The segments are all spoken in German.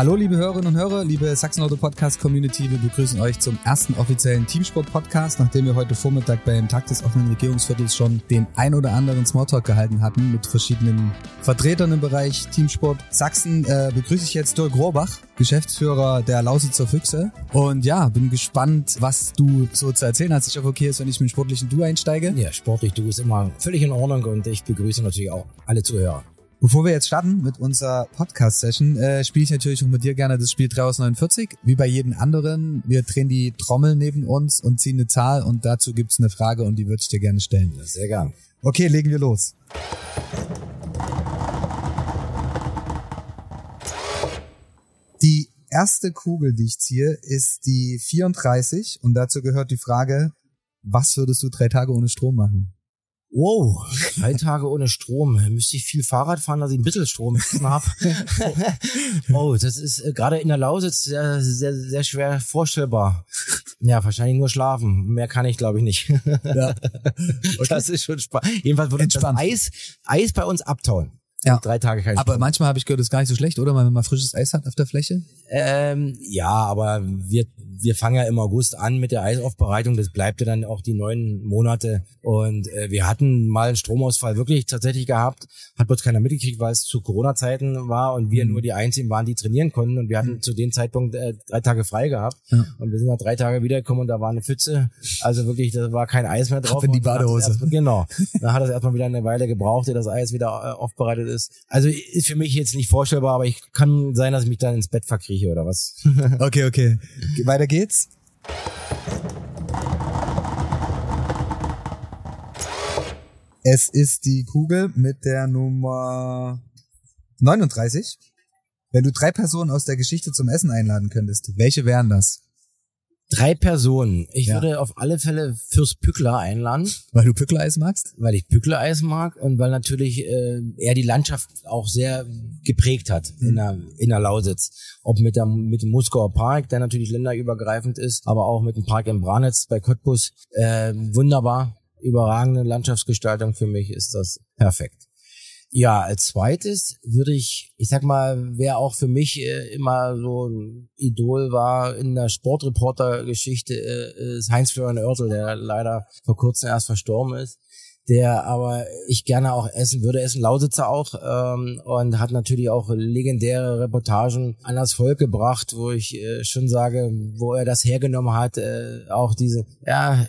Hallo liebe Hörerinnen und Hörer, liebe Sachsen-Auto Podcast Community, wir begrüßen euch zum ersten offiziellen Teamsport-Podcast, nachdem wir heute Vormittag beim Tag des offenen Regierungsviertels schon den ein oder anderen Smalltalk gehalten hatten mit verschiedenen Vertretern im Bereich Teamsport Sachsen, äh, begrüße ich jetzt Dirk Rohrbach, Geschäftsführer der Lausitzer Füchse und ja, bin gespannt, was du so zu erzählen hast. Ich hoffe, okay ist, wenn ich mit dem sportlichen Du einsteige. Ja, sportlich Du ist immer völlig in Ordnung und ich begrüße natürlich auch alle Zuhörer. Bevor wir jetzt starten mit unserer Podcast-Session, äh, spiele ich natürlich auch mit dir gerne das Spiel 3 aus 49. Wie bei jedem anderen. Wir drehen die Trommel neben uns und ziehen eine Zahl und dazu gibt's eine Frage und die würde ich dir gerne stellen. Ja, sehr gern. Okay, legen wir los. Die erste Kugel, die ich ziehe, ist die 34 und dazu gehört die Frage, was würdest du drei Tage ohne Strom machen? Wow, drei Tage ohne Strom. Müsste ich viel Fahrrad fahren, dass ich ein bisschen Strom habe. oh, das ist äh, gerade in der Lausitz sehr, sehr, sehr schwer vorstellbar. Ja, wahrscheinlich nur schlafen. Mehr kann ich, glaube ich, nicht. ja. Okay. Das ist schon spannend. Jedenfalls würde das Eis, Eis bei uns abtauen. Ja. Drei Tage kein Aber Strom. manchmal habe ich gehört, das ist gar nicht so schlecht, oder? Wenn man frisches Eis hat auf der Fläche? Ähm, ja, aber wir wir fangen ja im August an mit der Eisaufbereitung. Das bleibt ja dann auch die neun Monate. Und äh, wir hatten mal einen Stromausfall wirklich tatsächlich gehabt. Hat bloß keiner mitgekriegt, weil es zu Corona-Zeiten war und wir mhm. nur die Einzigen waren, die trainieren konnten. Und wir hatten mhm. zu dem Zeitpunkt äh, drei Tage frei gehabt. Ja. Und wir sind nach drei Tage wiedergekommen und da war eine Pfütze. Also wirklich, da war kein Eis mehr drauf. Ab in die Badehose. Erst, genau. Da hat es erstmal wieder eine Weile gebraucht, ehe das Eis wieder äh, aufbereitet ist. Also ist für mich jetzt nicht vorstellbar, aber ich kann sein, dass ich mich dann ins Bett verkrieche oder was. okay, okay. Weiter geht's. Es ist die Kugel mit der Nummer 39. Wenn du drei Personen aus der Geschichte zum Essen einladen könntest, welche wären das? Drei Personen. Ich ja. würde auf alle Fälle Fürst Pückler einladen. Weil du Pückler-Eis magst? Weil ich Pückler-Eis mag und weil natürlich äh, er die Landschaft auch sehr geprägt hat mhm. in, der, in der Lausitz. Ob mit, der, mit dem Muskauer Park, der natürlich länderübergreifend ist, aber auch mit dem Park in Branitz bei Cottbus. Äh, wunderbar, überragende Landschaftsgestaltung für mich ist das perfekt. Ja, als zweites würde ich, ich sag mal, wer auch für mich äh, immer so ein Idol war in der Sportreporter-Geschichte, äh, ist Heinz-Florian Oertel, der leider vor kurzem erst verstorben ist der aber ich gerne auch essen würde. essen Lausitzer auch ähm, und hat natürlich auch legendäre Reportagen an das Volk gebracht, wo ich äh, schon sage, wo er das hergenommen hat, äh, auch diese ja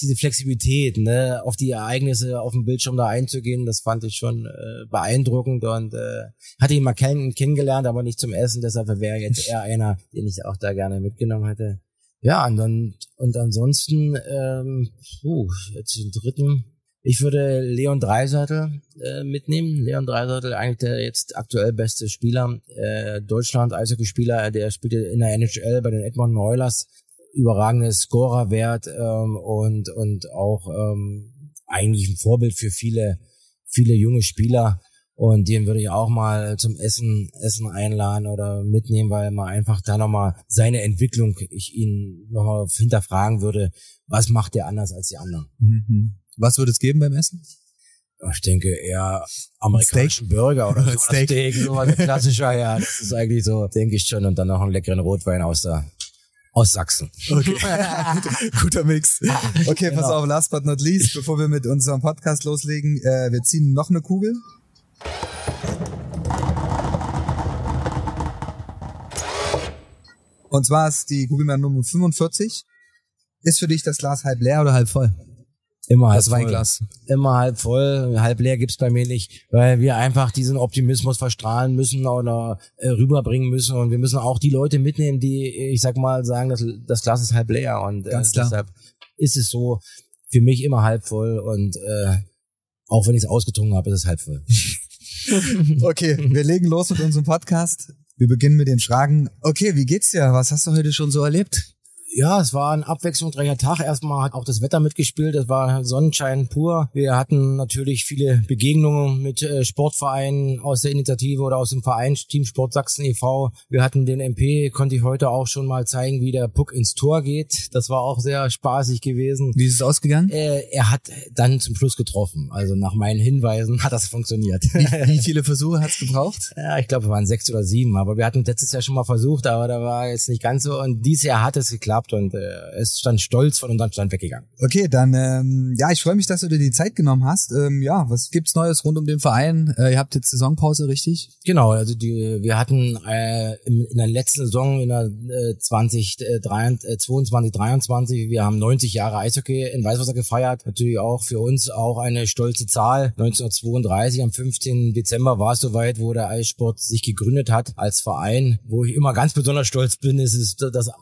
diese Flexibilität, ne, auf die Ereignisse auf dem Bildschirm da einzugehen, das fand ich schon äh, beeindruckend und äh, hatte ihn mal kenn kennengelernt, aber nicht zum Essen, deshalb wäre jetzt eher einer, den ich auch da gerne mitgenommen hätte. Ja, und dann und ansonsten, ähm, puh, jetzt den dritten ich würde Leon Dreiseitel äh, mitnehmen. Leon Dreiseitel, eigentlich der jetzt aktuell beste Spieler äh, Deutschland, Eishockey-Spieler, der spielt in der NHL bei den Edmonton Oilers. Überragendes Scorerwert ähm, und und auch ähm, eigentlich ein Vorbild für viele viele junge Spieler. Und den würde ich auch mal zum Essen, Essen einladen oder mitnehmen, weil man einfach da nochmal seine Entwicklung, ich ihn nochmal hinterfragen würde, was macht der anders als die anderen. Mhm. Was würde es geben beim Essen? Ich denke eher amerikanischen Steak? Burger oder so. Steak, Steak sowas klassischer, ja. Das ist eigentlich so, denke ich schon. Und dann noch einen leckeren Rotwein aus der aus Sachsen. Okay. Guter Mix. Okay, genau. pass auf, last but not least, bevor wir mit unserem Podcast loslegen, äh, wir ziehen noch eine Kugel. Und zwar ist die Kugel Nummer 45. Ist für dich das Glas halb leer oder halb voll? Immer halb das Weinglas. Voll. Immer halb voll, halb leer gibt's bei mir nicht, weil wir einfach diesen Optimismus verstrahlen müssen oder äh, rüberbringen müssen und wir müssen auch die Leute mitnehmen, die, ich sag mal, sagen, dass das Glas ist halb leer und äh, deshalb ist es so für mich immer halb voll und äh, auch wenn ich es ausgetrunken habe, ist es halb voll. okay, wir legen los mit unserem Podcast. Wir beginnen mit den Fragen. Okay, wie geht's dir? Was hast du heute schon so erlebt? Ja, es war ein abwechslungsreicher Tag. Erstmal hat auch das Wetter mitgespielt. Es war Sonnenschein pur. Wir hatten natürlich viele Begegnungen mit äh, Sportvereinen aus der Initiative oder aus dem Verein Team Sport Sachsen e.V. Wir hatten den MP, konnte ich heute auch schon mal zeigen, wie der Puck ins Tor geht. Das war auch sehr spaßig gewesen. Wie ist es ausgegangen? Äh, er hat dann zum Schluss getroffen. Also nach meinen Hinweisen hat das funktioniert. Wie, wie viele Versuche hat es gebraucht? Ja, ich glaube, es waren sechs oder sieben. Aber wir hatten letztes Jahr schon mal versucht, aber da war jetzt nicht ganz so. Und dieses Jahr hat es geklappt und äh, es stand stolz von unserem Stand weggegangen. Okay, dann ähm, ja, ich freue mich, dass du dir die Zeit genommen hast. Ähm, ja, was gibt's Neues rund um den Verein? Äh, ihr habt jetzt Saisonpause, richtig? Genau, also die, wir hatten äh, in, in der letzten Saison in der äh, 20, äh, 22, 23, wir haben 90 Jahre Eishockey in Weißwasser gefeiert. Natürlich auch für uns auch eine stolze Zahl. 1932 am 15. Dezember war es soweit, wo der Eissport sich gegründet hat als Verein. Wo ich immer ganz besonders stolz bin, ist es das äh,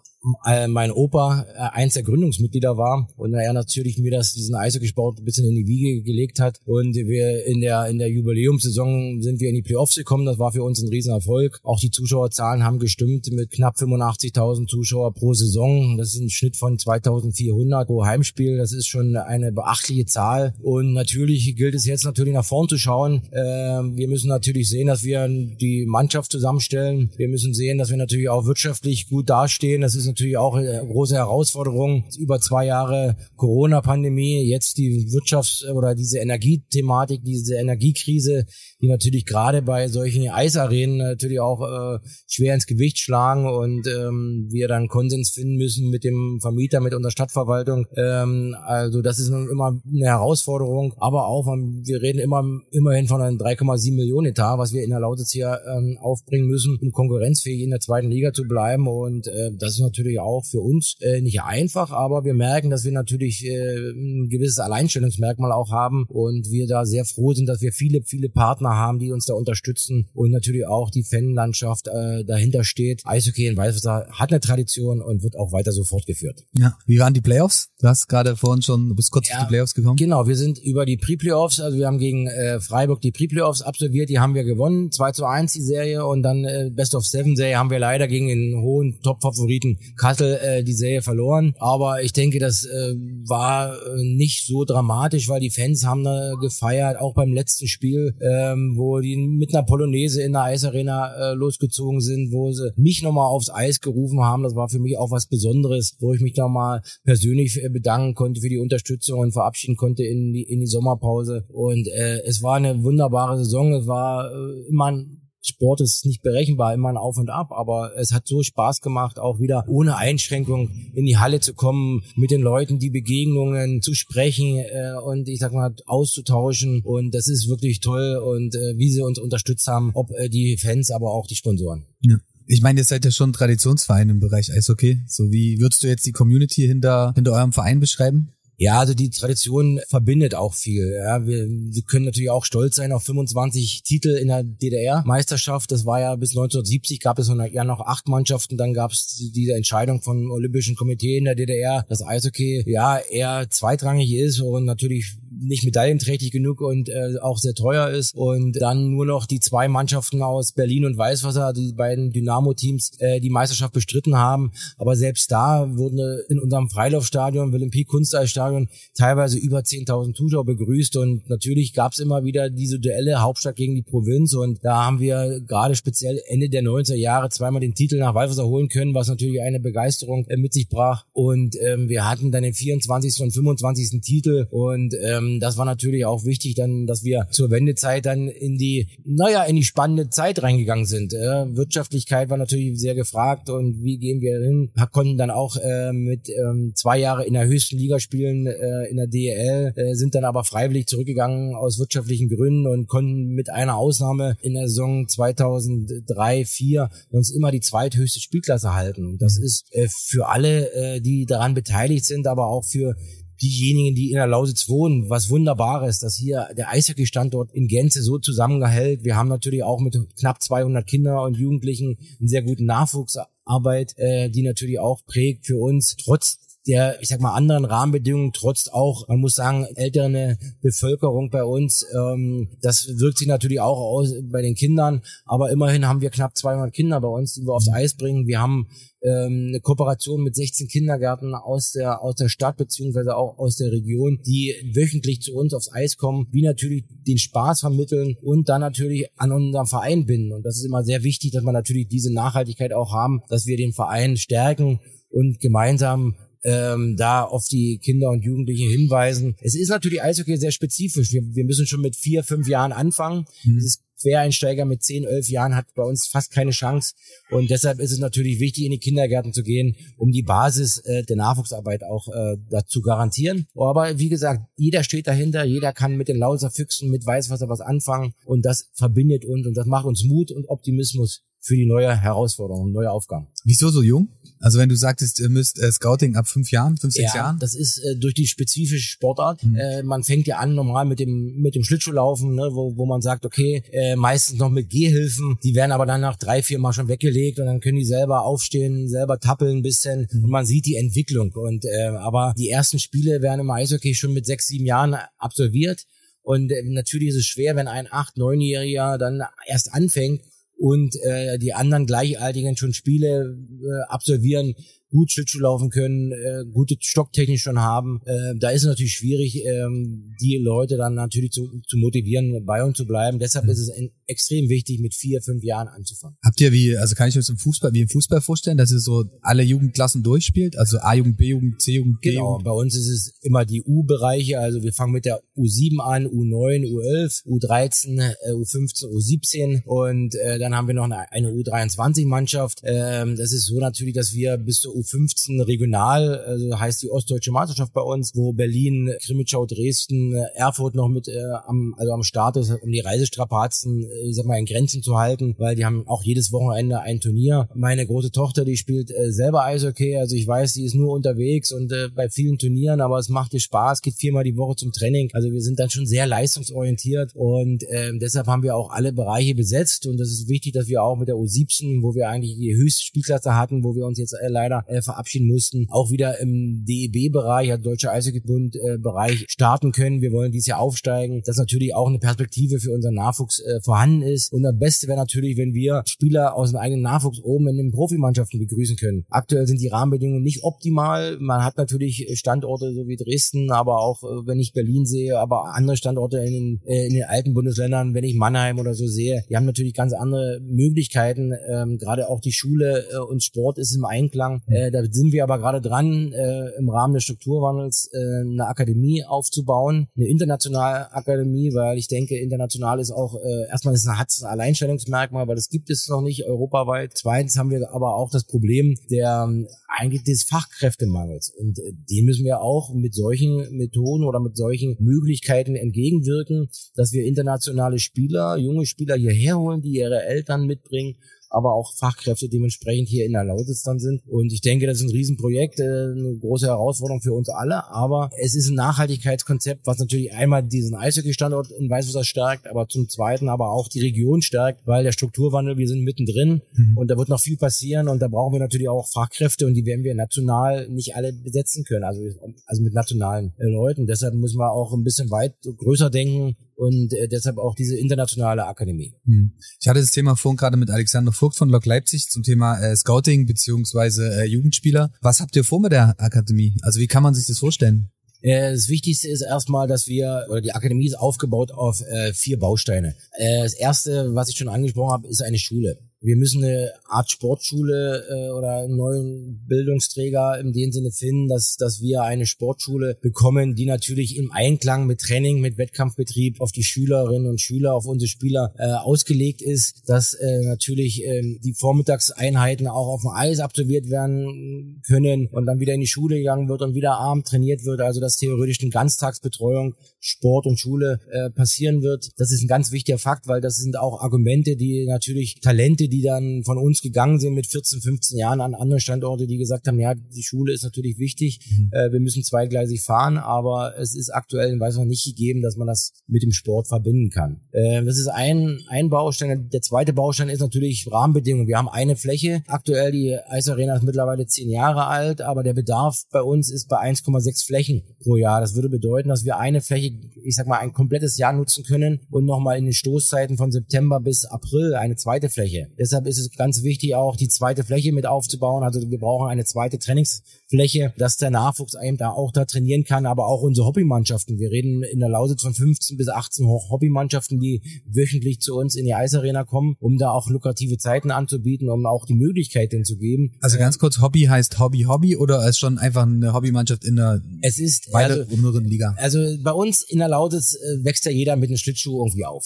mein Opa äh, eins der Gründungsmitglieder war und er natürlich mir das diesen Eishockeysport ein bisschen in die Wiege gelegt hat und wir in der in der Jubiläumssaison sind wir in die Playoffs gekommen, das war für uns ein Riesenerfolg. Auch die Zuschauerzahlen haben gestimmt mit knapp 85.000 Zuschauer pro Saison. Das ist ein Schnitt von 2.400 pro Heimspiel. Das ist schon eine beachtliche Zahl und natürlich gilt es jetzt natürlich nach vorn zu schauen. Äh, wir müssen natürlich sehen, dass wir die Mannschaft zusammenstellen. Wir müssen sehen, dass wir natürlich auch wirtschaftlich gut dastehen. Das ist natürlich auch eine große Herausforderung. Über zwei Jahre Corona-Pandemie, jetzt die Wirtschafts- oder diese Energiethematik, diese Energiekrise, die natürlich gerade bei solchen Eisarenen natürlich auch äh, schwer ins Gewicht schlagen und ähm, wir dann Konsens finden müssen mit dem Vermieter, mit unserer Stadtverwaltung. Ähm, also das ist immer eine Herausforderung, aber auch, wir reden immer immerhin von einem 3,7 Millionen Etat, was wir in der Lausitz hier ähm, aufbringen müssen, um konkurrenzfähig in der zweiten Liga zu bleiben und äh, das ist natürlich natürlich auch für uns äh, nicht einfach, aber wir merken, dass wir natürlich äh, ein gewisses Alleinstellungsmerkmal auch haben und wir da sehr froh sind, dass wir viele, viele Partner haben, die uns da unterstützen und natürlich auch die Fanlandschaft äh, dahinter steht. Eishockey in Weißwasser hat eine Tradition und wird auch weiter so fortgeführt. Ja, wie waren die Playoffs? Du hast gerade vorhin schon, du bist kurz ja, auf die Playoffs gekommen. Genau, wir sind über die Pre-Playoffs, also wir haben gegen äh, Freiburg die Pre-Playoffs absolviert, die haben wir gewonnen, 2 zu 1 die Serie und dann äh, Best of Seven Serie haben wir leider gegen den hohen Top-Favoriten Kassel äh, die Serie verloren. Aber ich denke, das äh, war äh, nicht so dramatisch, weil die Fans haben da gefeiert, auch beim letzten Spiel, ähm, wo die mit einer Polonaise in der Eisarena äh, losgezogen sind, wo sie mich nochmal aufs Eis gerufen haben. Das war für mich auch was Besonderes, wo ich mich da mal persönlich äh, bedanken konnte für die Unterstützung und verabschieden konnte in die, in die Sommerpause. Und äh, es war eine wunderbare Saison. Es war äh, immer ein Sport ist nicht berechenbar, immer ein Auf und Ab, aber es hat so Spaß gemacht, auch wieder ohne Einschränkung in die Halle zu kommen, mit den Leuten die Begegnungen zu sprechen äh, und ich sag mal auszutauschen und das ist wirklich toll und äh, wie sie uns unterstützt haben, ob äh, die Fans, aber auch die Sponsoren. Ja. Ich meine, ihr seid ja schon Traditionsverein im Bereich Eishockey. So wie würdest du jetzt die Community hinter, hinter eurem Verein beschreiben? Ja, also die Tradition verbindet auch viel. Ja, wir, wir können natürlich auch stolz sein auf 25 Titel in der DDR-Meisterschaft. Das war ja bis 1970 gab es ja noch acht Mannschaften. Dann gab es diese Entscheidung vom Olympischen Komitee in der DDR, dass Eishockey ja eher zweitrangig ist und natürlich nicht medaillenträchtig genug und äh, auch sehr teuer ist. Und dann nur noch die zwei Mannschaften aus Berlin und Weißwasser, die beiden Dynamo-Teams, äh, die Meisterschaft bestritten haben. Aber selbst da wurden in unserem Freilaufstadion, Pieck Kunsteisstadion, teilweise über 10.000 Zuschauer begrüßt. Und natürlich gab es immer wieder diese Duelle Hauptstadt gegen die Provinz. Und da haben wir gerade speziell Ende der 90er Jahre zweimal den Titel nach Weißwasser holen können, was natürlich eine Begeisterung äh, mit sich brach. Und ähm, wir hatten dann den 24. und 25. Titel und ähm, ähm, das war natürlich auch wichtig, dann, dass wir zur Wendezeit dann in die, naja, in die spannende Zeit reingegangen sind. Äh, Wirtschaftlichkeit war natürlich sehr gefragt und wie gehen wir hin? Konnten dann auch äh, mit ähm, zwei Jahre in der höchsten Liga spielen, äh, in der DEL, äh, sind dann aber freiwillig zurückgegangen aus wirtschaftlichen Gründen und konnten mit einer Ausnahme in der Saison 2003, 4 uns immer die zweithöchste Spielklasse halten. Und das mhm. ist äh, für alle, äh, die daran beteiligt sind, aber auch für diejenigen, die in der Lausitz wohnen, was Wunderbares, dass hier der Eishockey-Standort in Gänze so zusammengehält. Wir haben natürlich auch mit knapp 200 Kindern und Jugendlichen einen sehr guten Nachwuchsarbeit, äh, die natürlich auch prägt für uns, trotz der, ich sag mal, anderen Rahmenbedingungen, trotz auch, man muss sagen, ältere Bevölkerung bei uns, ähm, das wirkt sich natürlich auch aus bei den Kindern, aber immerhin haben wir knapp 200 Kinder bei uns, die wir aufs Eis bringen. Wir haben ähm, eine Kooperation mit 16 Kindergärten aus der aus der Stadt beziehungsweise auch aus der Region, die wöchentlich zu uns aufs Eis kommen, wie natürlich den Spaß vermitteln und dann natürlich an unseren Verein binden. Und das ist immer sehr wichtig, dass wir natürlich diese Nachhaltigkeit auch haben, dass wir den Verein stärken und gemeinsam ähm, da auf die Kinder und Jugendlichen hinweisen. Es ist natürlich Eishockey sehr spezifisch. Wir, wir müssen schon mit vier, fünf Jahren anfangen. Mhm. Es ist Quereinsteiger mit 10, 11 Jahren hat bei uns fast keine Chance. Und deshalb ist es natürlich wichtig, in die Kindergärten zu gehen, um die Basis äh, der Nachwuchsarbeit auch äh, dazu garantieren. Aber wie gesagt, jeder steht dahinter, jeder kann mit den Lauser Füchsen, mit weiß, was er was anfangen. Und das verbindet uns und das macht uns Mut und Optimismus für die neue Herausforderung, neue Aufgaben. Wieso so jung? Also wenn du sagtest, ihr müsst äh, Scouting ab fünf Jahren, fünf, sechs ja, Jahren? das ist äh, durch die spezifische Sportart. Mhm. Äh, man fängt ja an normal mit dem mit dem Schlittschuhlaufen, ne, wo, wo man sagt, okay, äh, meistens noch mit Gehhilfen. Die werden aber dann nach drei, vier Mal schon weggelegt und dann können die selber aufstehen, selber tappeln ein bisschen mhm. und man sieht die Entwicklung. Und äh, aber die ersten Spiele werden im Eishockey schon mit sechs, sieben Jahren absolviert. Und äh, natürlich ist es schwer, wenn ein acht, neunjähriger dann erst anfängt und äh, die anderen Gleichaltigen schon Spiele äh, absolvieren, gut Schlittschuh laufen können, äh, gute Stocktechnik schon haben. Äh, da ist es natürlich schwierig, ähm, die Leute dann natürlich zu, zu motivieren, bei uns zu bleiben. Deshalb mhm. ist es ein, extrem wichtig, mit vier, fünf Jahren anzufangen. Habt ihr wie, also kann ich mir das im Fußball, wie im Fußball vorstellen, dass ihr so alle Jugendklassen durchspielt? Also A-Jugend, B-Jugend, C-Jugend, D-Jugend? Genau, bei uns ist es immer die U-Bereiche, also wir fangen mit der U7 an, U9, U11, U13, U15, U17 und äh, dann haben wir noch eine, eine U23-Mannschaft. Ähm, das ist so natürlich, dass wir bis zur U15 regional, also heißt die Ostdeutsche Meisterschaft bei uns, wo Berlin, Krimitschau, Dresden, Erfurt noch mit äh, am, also am Start ist, um die Reisestrapazen, ich sag mal, in Grenzen zu halten, weil die haben auch jedes Wochenende ein Turnier. Meine große Tochter, die spielt äh, selber Eishockey, also ich weiß, die ist nur unterwegs und äh, bei vielen Turnieren, aber es macht ihr Spaß, geht viermal die Woche zum Training. Also wir sind dann schon sehr leistungsorientiert und äh, deshalb haben wir auch alle Bereiche besetzt und das ist wichtig, dass wir auch mit der U17, wo wir eigentlich die höchste Spielklasse hatten, wo wir uns jetzt äh, leider äh, verabschieden mussten, auch wieder im DEB-Bereich, also Deutscher Eishockeybund-Bereich äh, starten können. Wir wollen dieses Jahr aufsteigen. Das ist natürlich auch eine Perspektive für unseren Nachwuchs äh, vorhanden ist. Und das Beste wäre natürlich, wenn wir Spieler aus dem eigenen Nachwuchs oben in den Profimannschaften begrüßen können. Aktuell sind die Rahmenbedingungen nicht optimal. Man hat natürlich Standorte so wie Dresden, aber auch, äh, wenn ich Berlin sehe, aber andere Standorte in den, äh, in den alten Bundesländern, wenn ich Mannheim oder so sehe, die haben natürlich ganz andere Möglichkeiten. Ähm, gerade auch die Schule äh, und Sport ist im Einklang. Äh, da sind wir aber gerade dran, äh, im Rahmen des Strukturwandels äh, eine Akademie aufzubauen, eine internationale Akademie, weil ich denke, international ist auch äh, erstmal ist ein, hat ein Alleinstellungsmerkmal, weil das gibt es noch nicht europaweit. Zweitens haben wir aber auch das Problem der eigentlich des Fachkräftemangels und äh, dem müssen wir auch mit solchen Methoden oder mit solchen Möglichkeiten entgegenwirken, dass wir internationale Spieler, junge Spieler hierher holen, die ihre Eltern mitbringen aber auch Fachkräfte dementsprechend hier in der Lausitz dann sind. Und ich denke, das ist ein Riesenprojekt, äh, eine große Herausforderung für uns alle, aber es ist ein Nachhaltigkeitskonzept, was natürlich einmal diesen Eishockey-Standort in Weißwasser stärkt, aber zum Zweiten aber auch die Region stärkt, weil der Strukturwandel, wir sind mittendrin mhm. und da wird noch viel passieren und da brauchen wir natürlich auch Fachkräfte und die werden wir national nicht alle besetzen können, also, also mit nationalen äh, Leuten. Deshalb müssen wir auch ein bisschen weit größer denken, und äh, deshalb auch diese internationale Akademie. Hm. Ich hatte das Thema vorhin gerade mit Alexander Vogt von Lok Leipzig zum Thema äh, Scouting beziehungsweise äh, Jugendspieler. Was habt ihr vor mit der Akademie? Also wie kann man sich das vorstellen? Äh, das Wichtigste ist erstmal, dass wir, oder die Akademie ist aufgebaut auf äh, vier Bausteine. Äh, das erste, was ich schon angesprochen habe, ist eine Schule wir müssen eine Art Sportschule äh, oder einen neuen Bildungsträger in dem Sinne finden, dass, dass wir eine Sportschule bekommen, die natürlich im Einklang mit Training, mit Wettkampfbetrieb auf die Schülerinnen und Schüler, auf unsere Spieler äh, ausgelegt ist, dass äh, natürlich äh, die Vormittagseinheiten auch auf dem Eis absolviert werden können und dann wieder in die Schule gegangen wird und wieder abend trainiert wird, also dass theoretisch eine Ganztagsbetreuung Sport und Schule äh, passieren wird. Das ist ein ganz wichtiger Fakt, weil das sind auch Argumente, die natürlich Talente, die die dann von uns gegangen sind mit 14, 15 Jahren an andere Standorte, die gesagt haben, ja, die Schule ist natürlich wichtig, mhm. äh, wir müssen zweigleisig fahren, aber es ist aktuell in Weißwasser nicht gegeben, dass man das mit dem Sport verbinden kann. Äh, das ist ein, ein Baustein. Der zweite Baustein ist natürlich Rahmenbedingungen. Wir haben eine Fläche. Aktuell die Eisarena ist mittlerweile zehn Jahre alt, aber der Bedarf bei uns ist bei 1,6 Flächen pro Jahr. Das würde bedeuten, dass wir eine Fläche, ich sag mal, ein komplettes Jahr nutzen können und nochmal in den Stoßzeiten von September bis April eine zweite Fläche. Deshalb ist es ganz wichtig, auch die zweite Fläche mit aufzubauen. Also wir brauchen eine zweite Trainingsfläche, dass der Nachwuchs eben da auch da trainieren kann, aber auch unsere Hobbymannschaften. Wir reden in der Lausitz von 15 bis 18 Hobbymannschaften, die wöchentlich zu uns in die Eisarena kommen, um da auch lukrative Zeiten anzubieten, um auch die Möglichkeit denen zu geben. Also ganz kurz, Hobby heißt Hobby Hobby oder ist schon einfach eine Hobbymannschaft in der es ist, weiteren also, Liga? Also bei uns in der Lausitz äh, wächst ja jeder mit einem Schlittschuh irgendwie auf.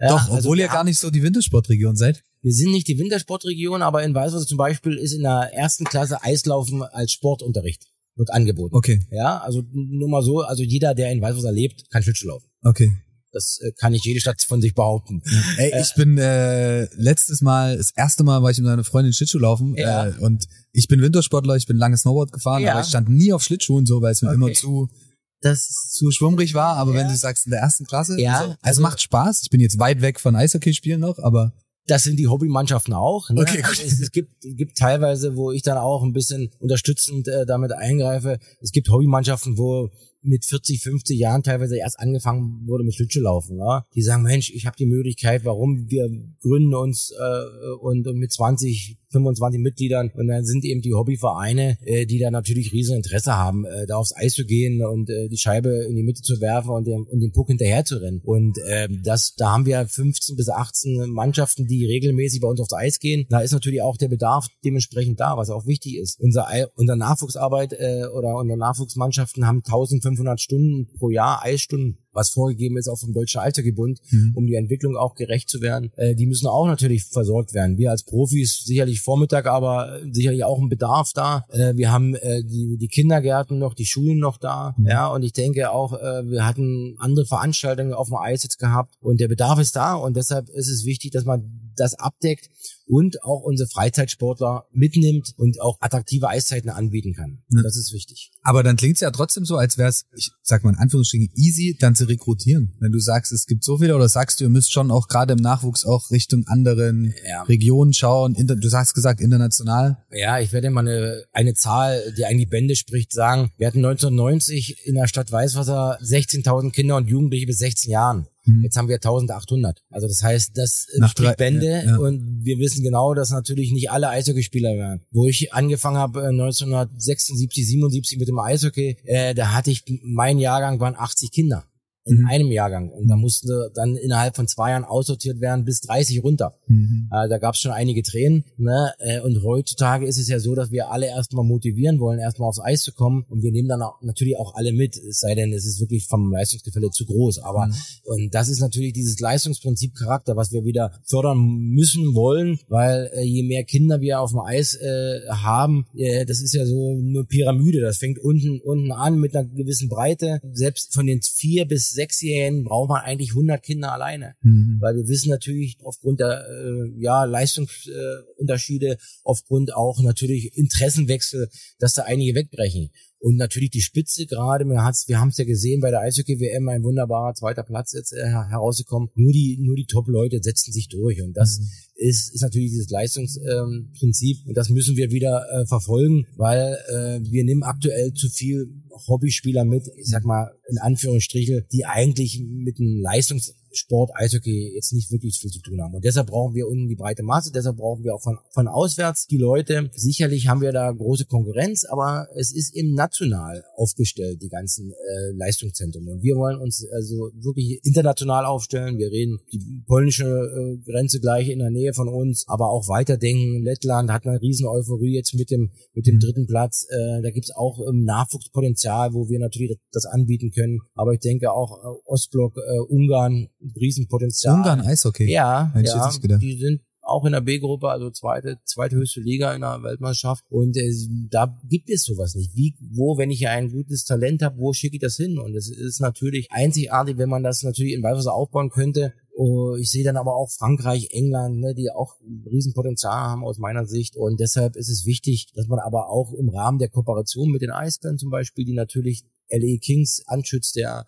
Ja, Doch, also obwohl ihr gar nicht so die Wintersportregion seid. Wir sind nicht die Wintersportregion, aber in Weißwasser zum Beispiel ist in der ersten Klasse Eislaufen als Sportunterricht wird angeboten. Okay. Ja, also nur mal so, also jeder, der in Weißwasser lebt, kann Schlittschuh laufen. Okay. Das äh, kann nicht jede Stadt von sich behaupten. Ey, ich bin äh, letztes Mal, das erste Mal war ich mit meiner Freundin Schlittschuh laufen ja. äh, und ich bin Wintersportler, ich bin lange Snowboard gefahren, ja. aber ich stand nie auf Schlittschuhen so, weil es mir okay. immer zu das zu schwummrig war, aber ja. wenn du sagst in der ersten Klasse, ja, so, also, macht Spaß. Ich bin jetzt weit weg von Eishockey-Spielen noch, aber das sind die Hobbymannschaften auch. Ne? Okay, gut. Also es, es, gibt, gibt teilweise, wo ich dann auch ein bisschen unterstützend äh, damit eingreife. Es gibt Hobbymannschaften, wo mit 40, 50 Jahren teilweise erst angefangen wurde mit Schlittschuhlaufen. Ne? Die sagen, Mensch, ich habe die Möglichkeit, warum wir gründen uns äh, und, und mit 20, 25 Mitgliedern und dann sind eben die Hobbyvereine, äh, die da natürlich riesen Interesse haben, äh, da aufs Eis zu gehen und äh, die Scheibe in die Mitte zu werfen und, den, und den Puck hinterher zu rennen. Und äh, das, da haben wir 15 bis 18 Mannschaften, die regelmäßig bei uns aufs Eis gehen. Da ist natürlich auch der Bedarf dementsprechend da, was auch wichtig ist. Unser, unser Nachwuchsarbeit äh, oder unsere Nachwuchsmannschaften haben 1500 Stunden pro Jahr Eisstunden was vorgegeben ist auch vom Deutschen Eishockeybund, mhm. um die Entwicklung auch gerecht zu werden. Äh, die müssen auch natürlich versorgt werden. Wir als Profis sicherlich Vormittag, aber sicherlich auch ein Bedarf da. Äh, wir haben äh, die, die Kindergärten noch, die Schulen noch da. Mhm. Ja, und ich denke auch, äh, wir hatten andere Veranstaltungen auf dem Eis jetzt gehabt und der Bedarf ist da und deshalb ist es wichtig, dass man das abdeckt und auch unsere Freizeitsportler mitnimmt und auch attraktive Eiszeiten anbieten kann. Ja. Das ist wichtig. Aber dann klingt es ja trotzdem so, als wäre es, ich sag mal in Anführungsstrichen, easy, dann zu rekrutieren. Wenn du sagst, es gibt so viele oder sagst du, ihr müsst schon auch gerade im Nachwuchs auch Richtung anderen ja. Regionen schauen. Du hast gesagt international. Ja, ich werde mal eine, eine Zahl, die eigentlich Bände spricht, sagen. Wir hatten 1990 in der Stadt Weißwasser 16.000 Kinder und Jugendliche bis 16 Jahren. Mhm. Jetzt haben wir 1800. Also das heißt, das Nach spricht drei, Bände ja, ja. und wir wissen genau, dass natürlich nicht alle Eishockeyspieler werden. Wo ich angefangen habe 1976, 77 mit dem Eishockey, äh, da hatte ich, mein Jahrgang waren 80 Kinder in mhm. einem Jahrgang. Und da mussten dann innerhalb von zwei Jahren aussortiert werden bis 30 runter. Mhm. Äh, da gab es schon einige Tränen. Ne? Äh, und heutzutage ist es ja so, dass wir alle erstmal motivieren wollen, erstmal aufs Eis zu kommen. Und wir nehmen dann auch, natürlich auch alle mit, es sei denn, es ist wirklich vom Leistungsgefälle zu groß. Aber mhm. und das ist natürlich dieses Leistungsprinzip Charakter, was wir wieder fördern müssen wollen, weil äh, je mehr Kinder wir auf dem Eis äh, haben, äh, das ist ja so eine Pyramide. Das fängt unten unten an mit einer gewissen Breite. Selbst von den vier bis Sechsjährigen braucht man eigentlich 100 Kinder alleine. Mhm. Weil wir wissen natürlich aufgrund der äh, ja, Leistungsunterschiede, aufgrund auch natürlich Interessenwechsel, dass da einige wegbrechen. Und natürlich die Spitze gerade, wir, wir haben es ja gesehen bei der Eishockey-WM, ein wunderbarer zweiter Platz jetzt äh, herausgekommen. Nur die, nur die Top-Leute setzen sich durch. Und das mhm. ist, ist natürlich dieses Leistungsprinzip. Ähm, und das müssen wir wieder äh, verfolgen, weil äh, wir nehmen aktuell zu viel Hobbyspieler mit, ich sag mal in Anführungsstriche, die eigentlich mit einem Leistungs Sport, Eishockey jetzt nicht wirklich viel zu tun haben. Und deshalb brauchen wir unten die breite Masse, deshalb brauchen wir auch von, von auswärts die Leute. Sicherlich haben wir da große Konkurrenz, aber es ist eben national aufgestellt, die ganzen äh, Leistungszentren. Und wir wollen uns also wirklich international aufstellen. Wir reden die polnische äh, Grenze gleich in der Nähe von uns, aber auch weiterdenken. Lettland hat eine riesen Euphorie jetzt mit dem, mit dem mhm. dritten Platz. Äh, da gibt's auch ähm, Nachwuchspotenzial, wo wir natürlich das, das anbieten können. Aber ich denke auch äh, Ostblock, äh, Ungarn, Riesenpotenzial. Ungarn Eishockey. Ja, ja die sind auch in der B-Gruppe, also zweite, zweithöchste Liga in der Weltmeisterschaft. Und äh, da gibt es sowas nicht. Wie, wo, wenn ich ein gutes Talent habe, wo schicke ich das hin? Und es ist natürlich einzigartig, wenn man das natürlich in Weißwasser aufbauen könnte Oh, ich sehe dann aber auch Frankreich, England, ne, die auch ein Riesenpotenzial haben aus meiner Sicht. Und deshalb ist es wichtig, dass man aber auch im Rahmen der Kooperation mit den Eisbären zum Beispiel, die natürlich LA Kings anschützt, der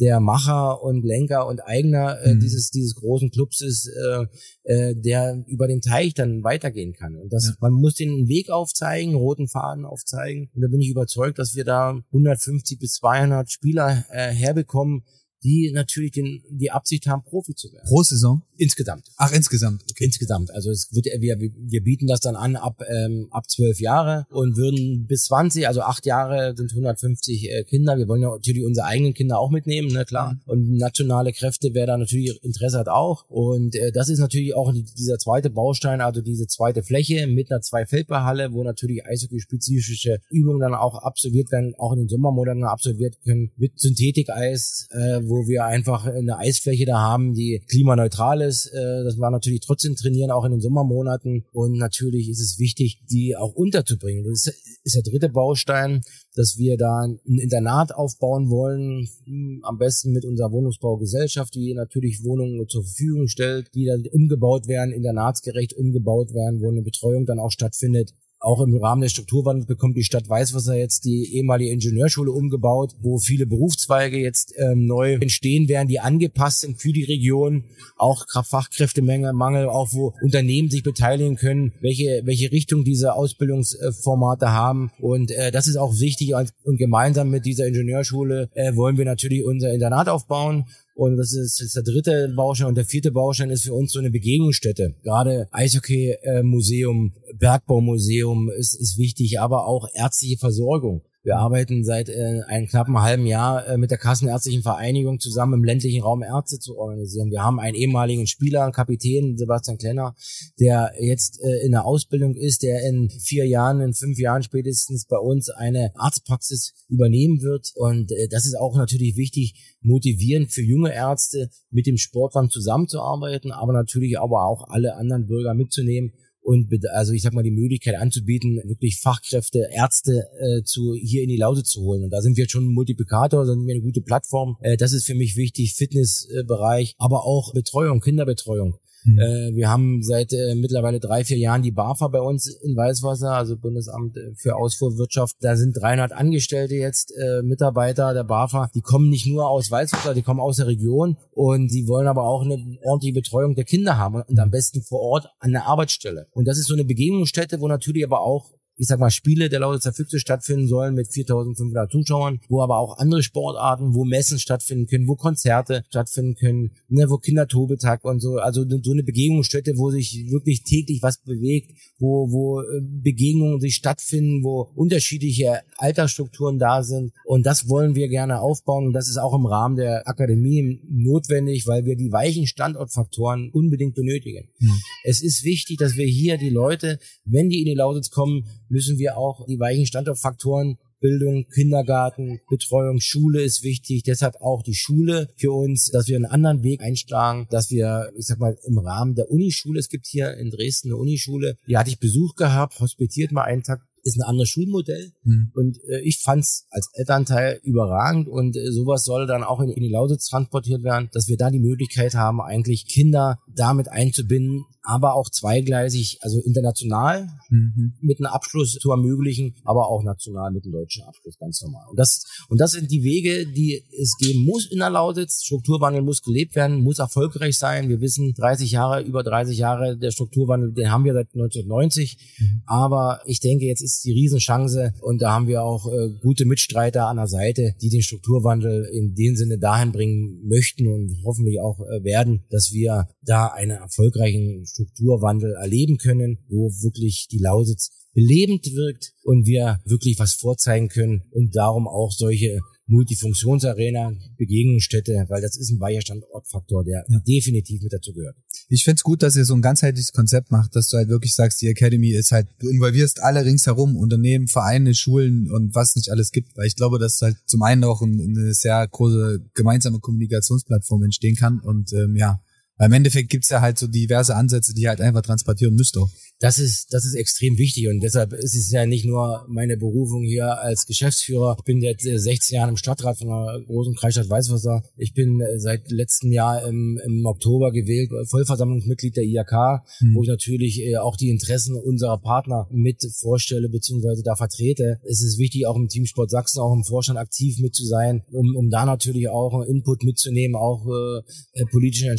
der Macher und Lenker und Eigner äh, mhm. dieses dieses großen Clubs ist, äh, äh, der über den Teich dann weitergehen kann. Und das, ja. man muss den Weg aufzeigen, roten Faden aufzeigen. Und da bin ich überzeugt, dass wir da 150 bis 200 Spieler äh, herbekommen, die natürlich den, die Absicht haben, Profi zu werden. Pro Saison? Insgesamt. Ach, insgesamt. Okay. Insgesamt. Also es wird, wir, wir bieten das dann an ab, ähm, ab zwölf Jahre und würden bis 20, also acht Jahre sind 150 äh, Kinder. Wir wollen ja natürlich unsere eigenen Kinder auch mitnehmen, ne, klar. Mhm. Und nationale Kräfte, wer da natürlich Interesse hat, auch. Und äh, das ist natürlich auch dieser zweite Baustein, also diese zweite Fläche mit einer Zwei-Feldballhalle, wo natürlich Eishockey-spezifische Übungen dann auch absolviert werden, auch in den Sommermonaten absolviert können, mit Synthetikeis, äh, wo wir einfach eine Eisfläche da haben, die klimaneutral ist. Äh, das war natürlich trotzdem trainieren, auch in den Sommermonaten. Und natürlich ist es wichtig, die auch unterzubringen. Das ist der dritte Baustein, dass wir da ein Internat aufbauen wollen, hm, am besten mit unserer Wohnungsbaugesellschaft, die natürlich Wohnungen zur Verfügung stellt, die dann umgebaut werden, internatsgerecht umgebaut werden, wo eine Betreuung dann auch stattfindet auch im Rahmen des Strukturwandels bekommt die Stadt Weißwasser jetzt die ehemalige Ingenieurschule umgebaut, wo viele Berufszweige jetzt ähm, neu entstehen werden, die angepasst sind für die Region. Auch Fachkräftemangel, auch wo Unternehmen sich beteiligen können, welche, welche Richtung diese Ausbildungsformate haben. Und äh, das ist auch wichtig. Und gemeinsam mit dieser Ingenieurschule äh, wollen wir natürlich unser Internat aufbauen und das ist jetzt der dritte Baustein. Und der vierte Baustein ist für uns so eine Begegnungsstätte. Gerade Eishockey-Museum, Bergbaumuseum ist, ist wichtig, aber auch ärztliche Versorgung. Wir arbeiten seit äh, einem knappen halben Jahr äh, mit der Kassenärztlichen Vereinigung zusammen im ländlichen Raum Ärzte zu organisieren. Wir haben einen ehemaligen Spieler, Kapitän Sebastian Klenner, der jetzt äh, in der Ausbildung ist, der in vier Jahren, in fünf Jahren spätestens bei uns eine Arztpraxis übernehmen wird. Und äh, das ist auch natürlich wichtig, motivierend für junge Ärzte mit dem Sportwand zusammenzuarbeiten, aber natürlich aber auch alle anderen Bürger mitzunehmen und also ich sag mal die Möglichkeit anzubieten, wirklich Fachkräfte, Ärzte äh, zu hier in die Lausitz zu holen. Und da sind wir schon ein Multiplikator, sind wir eine gute Plattform. Äh, das ist für mich wichtig, Fitnessbereich, aber auch Betreuung, Kinderbetreuung. Mhm. Äh, wir haben seit äh, mittlerweile drei, vier Jahren die BAFA bei uns in Weißwasser, also Bundesamt äh, für Ausfuhrwirtschaft. Da sind 300 Angestellte jetzt, äh, Mitarbeiter der BAFA. Die kommen nicht nur aus Weißwasser, die kommen aus der Region und die wollen aber auch eine ordentliche Betreuung der Kinder haben und am besten vor Ort an der Arbeitsstelle. Und das ist so eine Begegnungsstätte, wo natürlich aber auch ich sag mal, Spiele der Lausitzer Füchse stattfinden sollen mit 4500 Zuschauern, wo aber auch andere Sportarten, wo Messen stattfinden können, wo Konzerte stattfinden können, ne, wo Kindertobetag und so, also so eine Begegnungsstätte, wo sich wirklich täglich was bewegt, wo, wo äh, Begegnungen sich stattfinden, wo unterschiedliche Altersstrukturen da sind und das wollen wir gerne aufbauen und das ist auch im Rahmen der Akademie notwendig, weil wir die weichen Standortfaktoren unbedingt benötigen. Mhm. Es ist wichtig, dass wir hier die Leute, wenn die in die Lausitz kommen, müssen wir auch die weichen Standortfaktoren Bildung, Kindergarten, Betreuung, Schule ist wichtig. Deshalb auch die Schule für uns, dass wir einen anderen Weg einschlagen, dass wir, ich sag mal, im Rahmen der Unischule, es gibt hier in Dresden eine Unischule, die hatte ich Besuch gehabt, hospitiert mal einen Tag ist ein anderes Schulmodell mhm. und äh, ich fand's als Elternteil überragend und äh, sowas soll dann auch in, in die Lausitz transportiert werden, dass wir da die Möglichkeit haben, eigentlich Kinder damit einzubinden, aber auch zweigleisig, also international mhm. mit einem Abschluss zu ermöglichen, aber auch national mit einem deutschen Abschluss ganz normal. Und das, und das sind die Wege, die es geben muss in der Lausitz. Strukturwandel muss gelebt werden, muss erfolgreich sein. Wir wissen, 30 Jahre, über 30 Jahre der Strukturwandel, den haben wir seit 1990. Mhm. Aber ich denke, jetzt ist die Riesenchance und da haben wir auch äh, gute Mitstreiter an der Seite, die den Strukturwandel in dem Sinne dahin bringen möchten und hoffentlich auch äh, werden, dass wir da einen erfolgreichen Strukturwandel erleben können, wo wirklich die Lausitz belebend wirkt und wir wirklich was vorzeigen können und darum auch solche Multifunktionsarena, Begegnungsstätte, weil das ist ein weicher Standortfaktor, der ja. definitiv mit dazu gehört. Ich find's gut, dass ihr so ein ganzheitliches Konzept macht, dass du halt wirklich sagst, die Academy ist halt, du involvierst alle ringsherum, Unternehmen, Vereine, Schulen und was nicht alles gibt, weil ich glaube, dass halt zum einen auch eine sehr große gemeinsame Kommunikationsplattform entstehen kann und ähm, ja, Weil im Endeffekt gibt's ja halt so diverse Ansätze, die halt einfach transportieren müsst auch. Das ist, das ist extrem wichtig und deshalb ist es ja nicht nur meine Berufung hier als Geschäftsführer. Ich bin seit 16 Jahren im Stadtrat von der großen Kreisstadt Weißwasser. Ich bin äh, seit letztem Jahr im, im Oktober gewählt, Vollversammlungsmitglied der IAK, mhm. wo ich natürlich äh, auch die Interessen unserer Partner mit vorstelle bzw. da vertrete. Es ist wichtig, auch im Teamsport Sachsen, auch im Vorstand aktiv mit zu sein, um, um da natürlich auch Input mitzunehmen, auch äh, äh politischen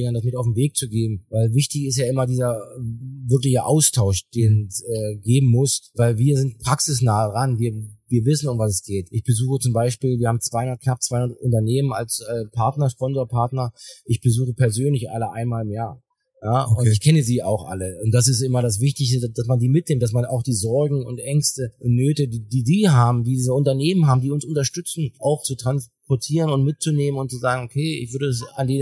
Entscheidungsträgern das mit auf den Weg zu geben. Weil wichtig ist ja immer dieser wirkliche Austausch, den es äh, geben muss, weil wir sind praxisnah ran. Wir wir wissen, um was es geht. Ich besuche zum Beispiel, wir haben 200, knapp 200 Unternehmen als äh, Partner, Sponsorpartner. Ich besuche persönlich alle einmal im Jahr. Ja, okay. und ich kenne sie auch alle. Und das ist immer das Wichtigste, dass man die mitnimmt, dass man auch die Sorgen und Ängste und Nöte, die, die die haben, die diese Unternehmen haben, die uns unterstützen, auch zu transportieren und mitzunehmen und zu sagen, okay, ich würde es an die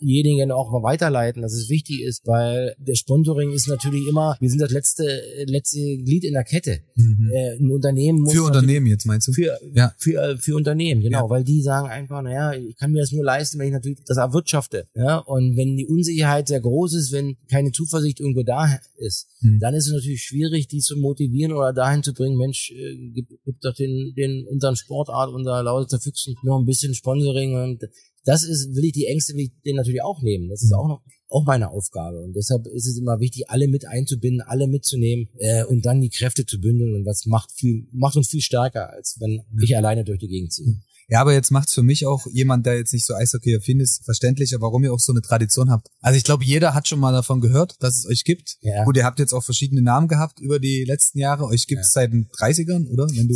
diejenigen auch mal weiterleiten, dass es wichtig ist, weil der Sponsoring ist natürlich immer, wir sind das letzte, letzte Glied in der Kette. Mhm. Äh, ein Unternehmen muss Für Unternehmen jetzt meinst du? Für, ja. für, für Unternehmen, genau, ja. weil die sagen einfach, naja, ich kann mir das nur leisten, wenn ich natürlich das erwirtschafte. Ja? Und wenn die Unsicherheit sehr groß ist, wenn keine Zuversicht irgendwo da ist, mhm. dann ist es natürlich schwierig, die zu motivieren oder dahin zu bringen, Mensch, äh, gib, gib doch den, den unseren Sportart, unser Lausitzer Füchsen noch ein bisschen Sponsoring und das ist, will ich die Ängste will ich denen natürlich auch nehmen. Das ist auch noch auch meine Aufgabe. Und deshalb ist es immer wichtig, alle mit einzubinden, alle mitzunehmen äh, und dann die Kräfte zu bündeln. Und was macht viel, macht uns viel stärker, als wenn ich alleine durch die Gegend ziehe. Ja, aber jetzt macht's für mich auch jemand, der jetzt nicht so Eishockey-affin ist, verständlicher, warum ihr auch so eine Tradition habt. Also ich glaube, jeder hat schon mal davon gehört, dass es euch gibt. Ja. Gut, ihr habt jetzt auch verschiedene Namen gehabt über die letzten Jahre. Euch gibt's ja. seit den 30ern, oder? Wenn du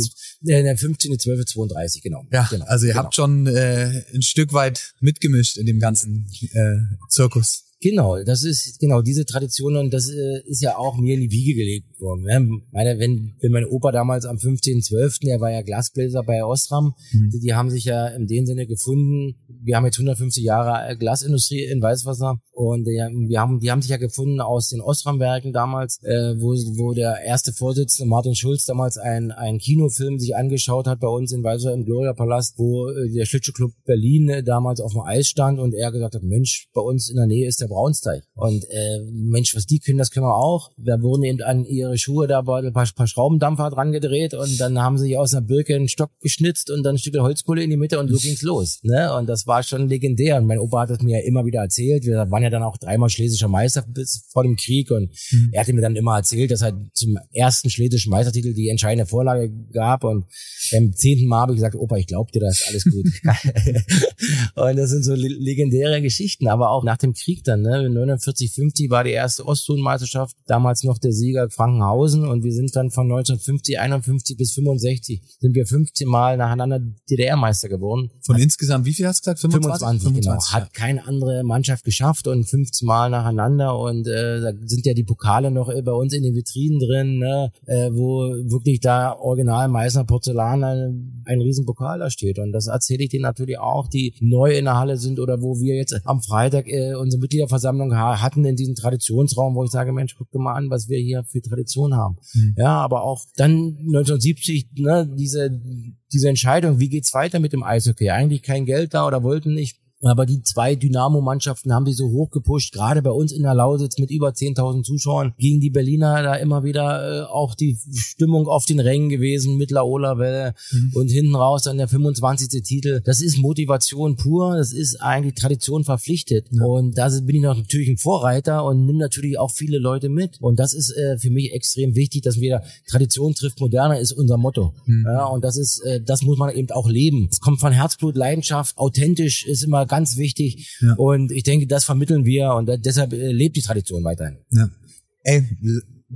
äh, 15, 12, 32, genau. Ja, genau. also ihr genau. habt schon äh, ein Stück weit mitgemischt in dem ganzen äh, Zirkus. Genau, das ist genau diese Tradition und das äh, ist ja auch mir in die Wiege gelegt worden. Ne? Meine, wenn, wenn mein Opa damals am 15.12., der war ja Glasbläser bei Ostram, mhm. die, die, haben sich ja in dem Sinne gefunden. Wir haben jetzt 150 Jahre Glasindustrie in Weißwasser und äh, wir haben, die haben sich ja gefunden aus den Ostram-Werken damals, äh, wo, wo der erste Vorsitzende Martin Schulz damals ein, ein Kinofilm sich angeschaut hat bei uns in Weißwasser im Gloria Palast, wo äh, der Schlittschuhclub Berlin äh, damals auf dem Eis stand und er gesagt hat, Mensch, bei uns in der Nähe ist der Braunsteig. Und äh, Mensch, was die können, das können wir auch. Da wurden eben an ihre Schuhe da ein paar, paar Schraubendampfer dran gedreht und dann haben sie aus einer Birke einen Stock geschnitzt und dann ein Stück Holzkohle in die Mitte und so ging's los. Ne? Und das war schon legendär. Und mein Opa hat es mir ja immer wieder erzählt. Wir waren ja dann auch dreimal schlesischer Meister bis vor dem Krieg und mhm. er hatte mir dann immer erzählt, dass er zum ersten schlesischen Meistertitel die entscheidende Vorlage gab und beim zehnten Mal habe ich gesagt, Opa, ich glaub dir, das ist alles gut. und das sind so legendäre Geschichten, aber auch nach dem Krieg dann, ne? 49, 50 war die erste Ostzonenmeisterschaft, damals noch der Sieger Frankenhausen und wir sind dann von 1950, 51 bis 65 sind wir 15 Mal nacheinander DDR-Meister geworden. Von Hat, insgesamt, wie viel hast du gesagt? 25? 25, 25 genau. Hat keine andere Mannschaft geschafft und 15 Mal nacheinander und äh, da sind ja die Pokale noch bei uns in den Vitrinen drin, ne? äh, wo wirklich da original Meißner Porzellan ein, ein Riesenpokal da steht und das erzähle ich denen natürlich auch, die neu in der Halle sind oder wo wir jetzt am Freitag äh, unsere Mitgliederversammlung hatten in diesem Traditionsraum, wo ich sage, Mensch, guck dir mal an, was wir hier für Tradition haben. Mhm. Ja, aber auch dann 1970, ne, diese diese Entscheidung, wie geht's weiter mit dem Eishockey? Eigentlich kein Geld da oder wollten nicht. Aber die zwei Dynamo-Mannschaften haben die so hoch gepusht, gerade bei uns in der Lausitz mit über 10.000 Zuschauern, gegen die Berliner da immer wieder äh, auch die Stimmung auf den Rängen gewesen mit Laola Welle mhm. und hinten raus dann der 25. Titel. Das ist Motivation pur, das ist eigentlich Tradition verpflichtet. Ja. Und da bin ich noch natürlich ein Vorreiter und nimm natürlich auch viele Leute mit. Und das ist äh, für mich extrem wichtig, dass wir Tradition trifft Moderne ist unser Motto. Mhm. Ja, und das ist, äh, das muss man eben auch leben. Es kommt von Herzblut, Leidenschaft, authentisch ist immer ganz wichtig. Ja. Und ich denke, das vermitteln wir und deshalb äh, lebt die Tradition weiterhin. Ja. Ey,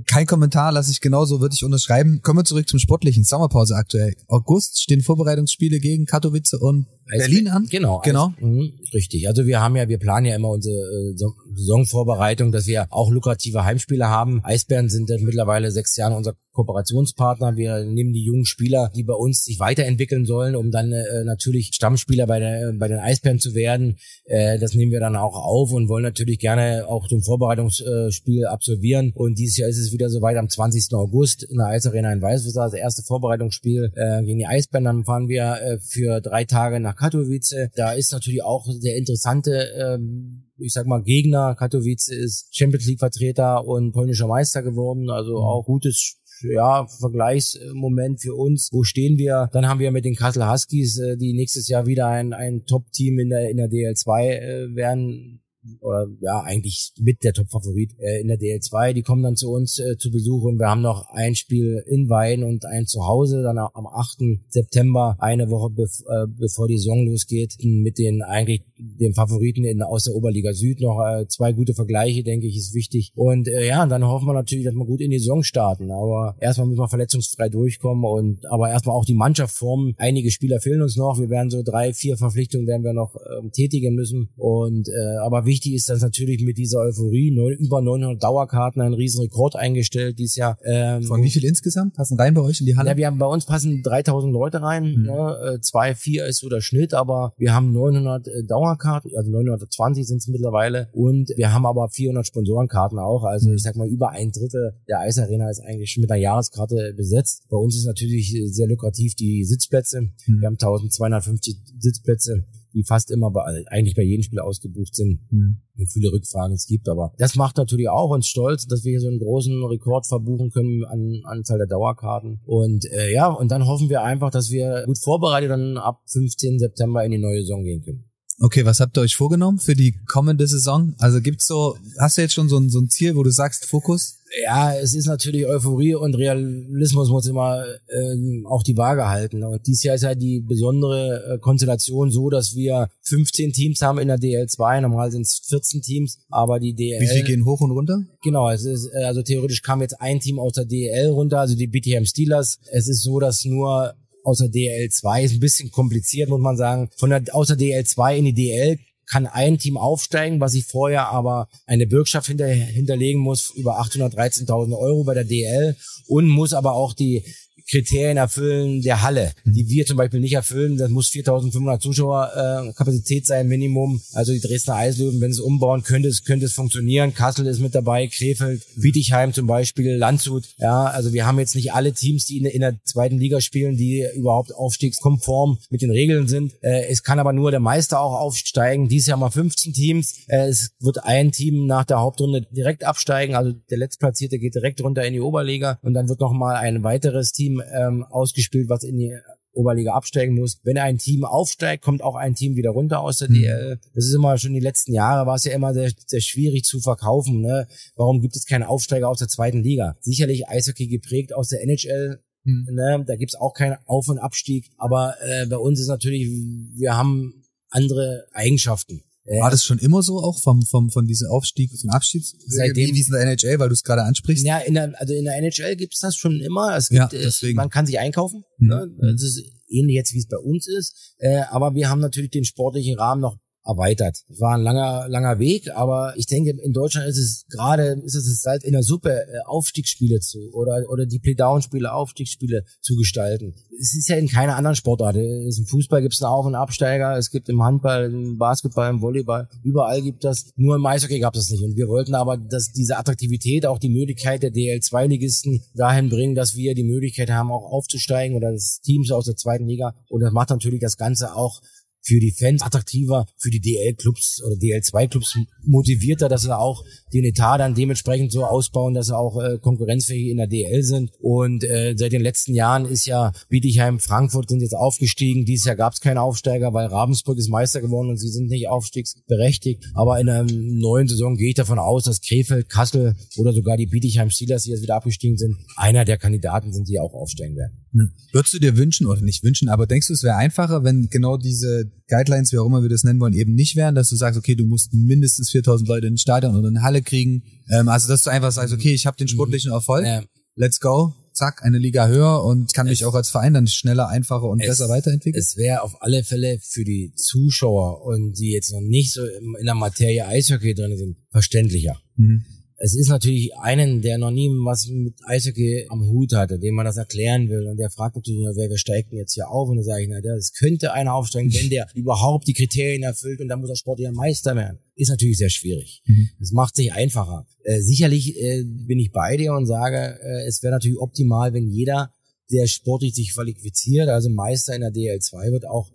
kein Kommentar, lasse ich genauso, würde ich unterschreiben. Kommen wir zurück zum Sportlichen. Sommerpause aktuell. August stehen Vorbereitungsspiele gegen Katowice und Berlin an? Genau. Genau. Eis, mh, richtig. Also wir haben ja, wir planen ja immer unsere äh, Saisonvorbereitung, dass wir auch lukrative Heimspiele haben. Eisbären sind jetzt mittlerweile sechs Jahre unser Kooperationspartner. Wir nehmen die jungen Spieler, die bei uns sich weiterentwickeln sollen, um dann äh, natürlich Stammspieler bei, der, bei den Eisbären zu werden. Äh, das nehmen wir dann auch auf und wollen natürlich gerne auch ein Vorbereitungsspiel absolvieren. Und dieses Jahr ist es wieder soweit am 20. August in der Eisarena in Weißwasser, das erste Vorbereitungsspiel äh, gegen die Eisbären. Dann fahren wir äh, für drei Tage nach Katowice. Da ist natürlich auch der interessante, ähm, ich sag mal, Gegner. Katowice ist Champions League Vertreter und polnischer Meister geworden. Also mhm. auch gutes ja, Vergleichsmoment für uns. Wo stehen wir? Dann haben wir mit den Kassel Huskies, äh, die nächstes Jahr wieder ein, ein Top-Team in der, in der DL2 äh, werden oder ja eigentlich mit der Top-Favorit äh, in der DL2. Die kommen dann zu uns äh, zu Besuch und wir haben noch ein Spiel in Wein und ein zu Hause, dann am 8. September, eine Woche bev äh, bevor die Saison losgeht, mit den eigentlich den Favoriten in, aus der Oberliga Süd noch äh, zwei gute Vergleiche, denke ich, ist wichtig. Und äh, ja, dann hoffen wir natürlich, dass wir gut in die Saison starten. Aber erstmal müssen wir verletzungsfrei durchkommen und aber erstmal auch die Mannschaft formen. Einige Spieler fehlen uns noch. Wir werden so drei, vier Verpflichtungen werden wir noch ähm, tätigen müssen. Und äh, aber wichtig ist, dass natürlich mit dieser Euphorie neun, über 900 Dauerkarten ein riesen Rekord eingestellt dieses Jahr. Ähm, Von wie viel insgesamt passen rein bei euch in die Halle? Ja, wir haben bei uns passen 3000 Leute rein. Mhm. Ne? Äh, zwei, vier ist so der Schnitt, aber wir haben 900 äh, Dauerkarten, also 920 sind es mittlerweile und wir haben aber 400 Sponsorenkarten auch. Also mhm. ich sag mal über ein Drittel der Eisarena ist eigentlich mit einer Jahreskarte besetzt. Bei uns ist natürlich sehr lukrativ die Sitzplätze. Mhm. Wir haben 1250 Sitzplätze die fast immer bei, eigentlich bei jedem Spiel ausgebucht sind mhm. und viele Rückfragen es gibt. Aber das macht natürlich auch uns stolz, dass wir hier so einen großen Rekord verbuchen können an Anzahl der Dauerkarten. Und äh, ja, und dann hoffen wir einfach, dass wir gut vorbereitet dann ab 15. September in die neue Saison gehen können. Okay, was habt ihr euch vorgenommen für die kommende Saison? Also gibt's so, hast du jetzt schon so ein, so ein Ziel, wo du sagst, Fokus? ja, es ist natürlich Euphorie und Realismus muss immer ähm, auch die Waage halten. Und dieses Jahr ist ja die besondere äh, Konstellation so, dass wir 15 Teams haben in der DL2. Normal sind es 14 Teams, aber die DL. Wie viel gehen hoch und runter? Genau, es ist, äh, also theoretisch kam jetzt ein Team aus der DL runter, also die BTM Steelers. Es ist so, dass nur aus der DL2 ist ein bisschen kompliziert, muss man sagen. Von der, aus der DL2 in die DL kann ein Team aufsteigen, was sich vorher aber eine Bürgschaft hinter, hinterlegen muss über 813.000 Euro bei der DL und muss aber auch die Kriterien erfüllen der Halle, mhm. die wir zum Beispiel nicht erfüllen. Das muss 4.500 Zuschauer äh, Kapazität sein, Minimum. Also die Dresdner Eislöwen, wenn sie umbauen, könnte es, könnte es funktionieren. Kassel ist mit dabei, Krefeld, Bietigheim zum Beispiel, Landshut. Ja, also wir haben jetzt nicht alle Teams, die in, in der zweiten Liga spielen, die überhaupt aufstiegskonform mit den Regeln sind. Äh, es kann aber nur der Meister auch aufsteigen. Dies Jahr mal 15 Teams. Äh, es wird ein Team nach der Hauptrunde direkt absteigen. Also der Letztplatzierte geht direkt runter in die Oberliga und dann wird noch mal ein weiteres Team ähm, ausgespielt, was in die Oberliga absteigen muss. Wenn ein Team aufsteigt, kommt auch ein Team wieder runter aus der mhm. DL. Das ist immer schon die letzten Jahre, war es ja immer sehr, sehr schwierig zu verkaufen. Ne? Warum gibt es keinen Aufsteiger aus der zweiten Liga? Sicherlich Eishockey geprägt aus der NHL. Mhm. Ne? Da gibt's auch keinen Auf- und Abstieg. Aber äh, bei uns ist natürlich, wir haben andere Eigenschaften. War das schon immer so auch vom, vom, von diesem Aufstieg und Abstieg? Seitdem, wie in der NHL, weil du es gerade ansprichst? Ja, in der, also in der NHL gibt's das schon immer. Es gibt, ja, äh, deswegen. man kann sich einkaufen. Mhm. Ne? Das ist ähnlich jetzt, wie es bei uns ist. Äh, aber wir haben natürlich den sportlichen Rahmen noch erweitert. Es war ein langer, langer Weg, aber ich denke, in Deutschland ist es gerade, ist es halt in der Suppe, äh, Aufstiegsspiele zu oder, oder die Playdown-Spiele, Aufstiegsspiele zu gestalten. Es ist ja in keiner anderen Sportart. Im Fußball gibt es einen Auf- und Absteiger, es gibt im Handball, im Basketball, im Volleyball, überall gibt das. Nur im Eishockey gab es das nicht. Und wir wollten aber, dass diese Attraktivität, auch die Möglichkeit der DL2-Ligisten dahin bringen, dass wir die Möglichkeit haben, auch aufzusteigen oder das Teams aus der zweiten Liga. Und das macht natürlich das Ganze auch für die Fans attraktiver, für die DL-Clubs oder DL2-Clubs motivierter, dass sie auch den Etat dann dementsprechend so ausbauen, dass sie auch äh, konkurrenzfähig in der DL sind. Und äh, seit den letzten Jahren ist ja Bietigheim, Frankfurt sind jetzt aufgestiegen. Dieses Jahr gab es keinen Aufsteiger, weil Ravensburg ist Meister geworden und sie sind nicht aufstiegsberechtigt. Aber in der neuen Saison gehe ich davon aus, dass Krefeld, Kassel oder sogar die Bietigheim Steelers, die jetzt wieder abgestiegen sind, einer der Kandidaten sind, die auch aufsteigen werden. Ja. Würdest du dir wünschen oder nicht wünschen, aber denkst du, es wäre einfacher, wenn genau diese Guidelines, wie auch immer wir das nennen wollen, eben nicht wären, dass du sagst, okay, du musst mindestens 4000 Leute in den Stadion oder in eine Halle kriegen. Ähm, also, dass du einfach sagst, okay, ich habe den sportlichen Erfolg, ja. let's go, zack, eine Liga höher und kann es, mich auch als Verein dann schneller, einfacher und es, besser weiterentwickeln? Es wäre auf alle Fälle für die Zuschauer und die jetzt noch nicht so in der Materie Eishockey drin sind, verständlicher. Mhm es ist natürlich einen, der noch nie was mit Eishockey am Hut hatte, dem man das erklären will. Und der fragt natürlich, wer, wer steigt denn jetzt hier auf? Und dann sage ich, na, das könnte einer aufsteigen, wenn der überhaupt die Kriterien erfüllt und dann muss der Sport ja Meister werden. Ist natürlich sehr schwierig. Mhm. Das macht sich einfacher. Äh, sicherlich äh, bin ich bei dir und sage, äh, es wäre natürlich optimal, wenn jeder, der sportlich sich qualifiziert, also Meister in der DL2 wird, auch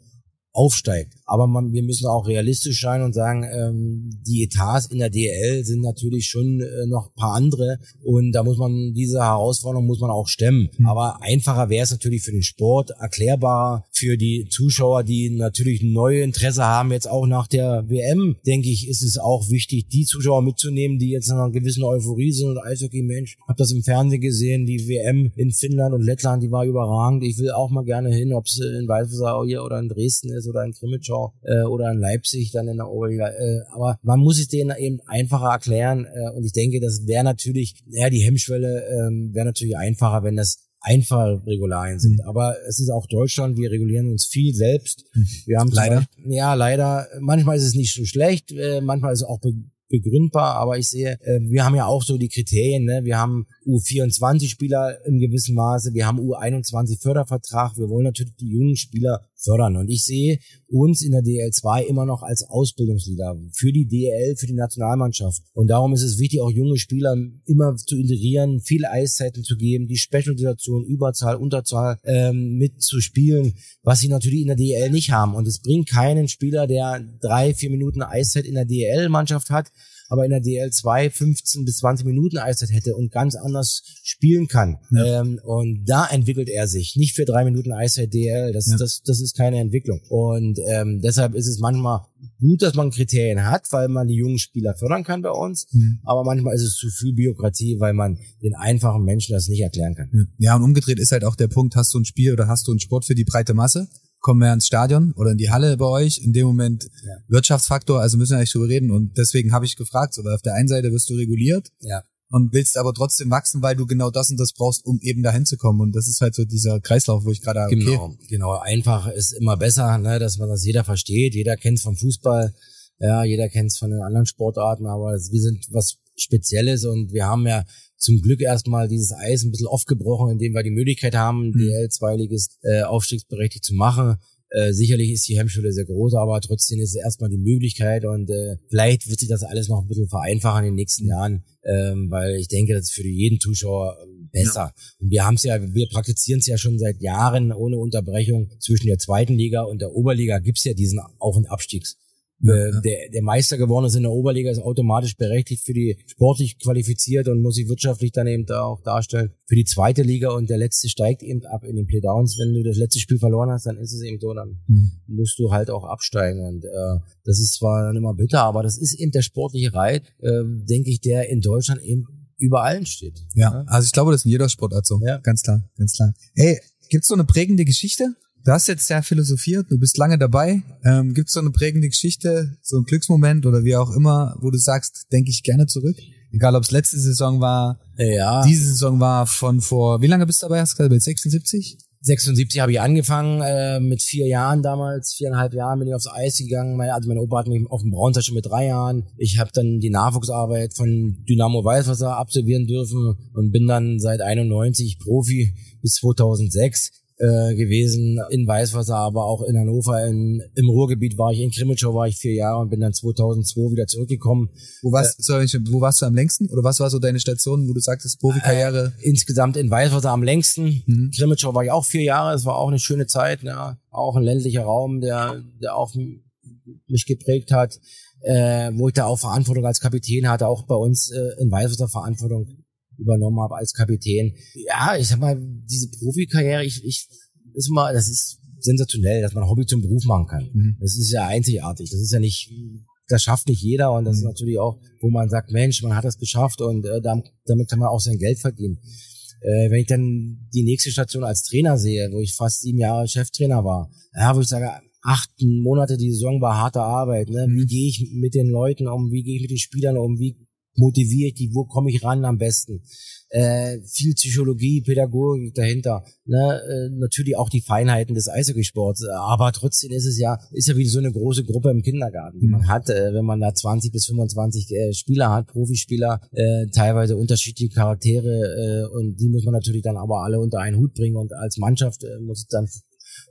aufsteigt. Aber man, wir müssen auch realistisch sein und sagen, ähm, die Etats in der DL sind natürlich schon äh, noch ein paar andere und da muss man diese Herausforderung muss man auch stemmen. Mhm. Aber einfacher wäre es natürlich für den Sport, erklärbarer für die Zuschauer, die natürlich neue Interesse haben, jetzt auch nach der WM, denke ich, ist es auch wichtig, die Zuschauer mitzunehmen, die jetzt in einer gewissen Euphorie sind und Eishockey, Mensch, hab das im Fernsehen gesehen, die WM in Finnland und Lettland, die war überragend. Ich will auch mal gerne hin, ob es in Weißwasser hier oder in Dresden ist oder in Krimitschau äh, oder in Leipzig dann in der Oberliga. Äh, aber man muss es denen eben einfacher erklären äh, und ich denke, das wäre natürlich, ja, die Hemmschwelle äh, wäre natürlich einfacher, wenn das einfache Regularien sind. Mhm. Aber es ist auch Deutschland, wir regulieren uns viel selbst. Mhm. Wir haben leider. Beispiel, ja, leider. Manchmal ist es nicht so schlecht, äh, manchmal ist es auch begründbar, aber ich sehe, äh, wir haben ja auch so die Kriterien, ne? wir haben U24-Spieler im gewissen Maße, wir haben U21-Fördervertrag, wir wollen natürlich die jungen Spieler fördern und ich sehe uns in der DL2 immer noch als Ausbildungsleader für die DL, für die Nationalmannschaft. Und darum ist es wichtig, auch junge Spieler immer zu integrieren, viele Eiszeiten zu geben, die Special-Situation, Überzahl, Unterzahl ähm, mitzuspielen, was sie natürlich in der DL nicht haben. Und es bringt keinen Spieler, der drei, vier Minuten Eiszeit in der DL-Mannschaft hat, aber in der DL2 15 bis 20 Minuten Eiszeit hätte und ganz anders spielen kann. Ja. Ähm, und da entwickelt er sich. Nicht für drei Minuten Eiszeit DL. Das, ja. das, das ist keine Entwicklung. Und ähm, deshalb ist es manchmal gut, dass man Kriterien hat, weil man die jungen Spieler fördern kann bei uns. Mhm. Aber manchmal ist es zu viel Bürokratie, weil man den einfachen Menschen das nicht erklären kann. Ja, und umgedreht ist halt auch der Punkt, hast du ein Spiel oder hast du einen Sport für die breite Masse? Kommen wir ins Stadion oder in die Halle bei euch. In dem Moment ja. Wirtschaftsfaktor, also müssen wir eigentlich drüber reden. Und deswegen habe ich gefragt, so, weil auf der einen Seite wirst du reguliert ja. und willst aber trotzdem wachsen, weil du genau das und das brauchst, um eben dahin zu kommen. Und das ist halt so dieser Kreislauf, wo ich gerade okay. Genau, genau. Einfach ist immer besser, ne, dass man das jeder versteht. Jeder kennt es vom Fußball, ja, jeder kennt es von den anderen Sportarten, aber wir sind was Spezielles und wir haben ja zum Glück erstmal dieses Eis ein bisschen aufgebrochen, indem wir die Möglichkeit haben, mhm. DL2-Ligist äh, aufstiegsberechtigt zu machen. Äh, sicherlich ist die Hemmschwelle sehr groß, aber trotzdem ist es erstmal die Möglichkeit und äh, vielleicht wird sich das alles noch ein bisschen vereinfachen in den nächsten Jahren, ähm, weil ich denke, das ist für jeden Zuschauer ähm, besser. Ja. Und wir haben es ja, wir praktizieren es ja schon seit Jahren ohne Unterbrechung. Zwischen der zweiten Liga und der Oberliga gibt's ja diesen Auf- und Abstiegs. Äh, der, der Meister geworden ist in der Oberliga, ist automatisch berechtigt für die sportlich qualifiziert und muss sich wirtschaftlich dann eben da auch darstellen für die zweite Liga und der letzte steigt eben ab in den Playdowns. Wenn du das letzte Spiel verloren hast, dann ist es eben so, dann mhm. musst du halt auch absteigen und äh, das ist zwar dann immer bitter, aber das ist eben der sportliche Reit, äh, denke ich, der in Deutschland eben über allen steht. Ja, ja, also ich glaube, das ist in jeder Sportart so. Ja. Ganz klar, ganz klar. Hey, gibt's so eine prägende Geschichte Du hast jetzt sehr philosophiert, du bist lange dabei. Ähm, Gibt es so eine prägende Geschichte, so ein Glücksmoment oder wie auch immer, wo du sagst, denke ich gerne zurück? Egal, ob es letzte Saison war, ja. diese Saison war von vor, wie lange bist du dabei? Hast du gerade bei 76? 76 habe ich angefangen, äh, mit vier Jahren damals, viereinhalb Jahren bin ich aufs Eis gegangen. Meine, also mein Opa hat mich auf dem Braunzeug schon mit drei Jahren. Ich habe dann die Nachwuchsarbeit von Dynamo Weißwasser absolvieren dürfen und bin dann seit 91 Profi bis 2006 äh, gewesen in Weißwasser, aber auch in Hannover. In, Im Ruhrgebiet war ich, in Krimitschau war ich vier Jahre und bin dann 2002 wieder zurückgekommen. Wo warst, äh, sorry, wo warst du am längsten? Oder was war so deine Station, wo du sagtest, Profikarriere? Äh, insgesamt in Weißwasser am längsten. Mhm. Krimitschau war ich auch vier Jahre. Es war auch eine schöne Zeit. Ja. Auch ein ländlicher Raum, der, der auch mich geprägt hat. Äh, wo ich da auch Verantwortung als Kapitän hatte, auch bei uns äh, in Weißwasser Verantwortung übernommen habe als Kapitän. Ja, ich sag mal, diese Profikarriere, ich, ich ist mal, das ist sensationell, dass man Hobby zum Beruf machen kann. Mhm. Das ist ja einzigartig. Das ist ja nicht, das schafft nicht jeder und das mhm. ist natürlich auch, wo man sagt, Mensch, man hat das geschafft und äh, damit kann man auch sein Geld verdienen. Äh, wenn ich dann die nächste Station als Trainer sehe, wo ich fast sieben Jahre Cheftrainer war, ja, wo ich sage, acht Monate die Saison war harte Arbeit. Ne? Wie mhm. gehe ich mit den Leuten um? Wie gehe ich mit den Spielern um? Wie motiviere ich die, wo komme ich ran am besten. Äh, viel Psychologie, Pädagogik dahinter. Ne? Äh, natürlich auch die Feinheiten des Eishockeysports. Aber trotzdem ist es ja, ist ja wie so eine große Gruppe im Kindergarten, die man mhm. hat, äh, wenn man da 20 bis 25 äh, Spieler hat, Profispieler, äh, teilweise unterschiedliche Charaktere äh, und die muss man natürlich dann aber alle unter einen Hut bringen und als Mannschaft äh, muss es dann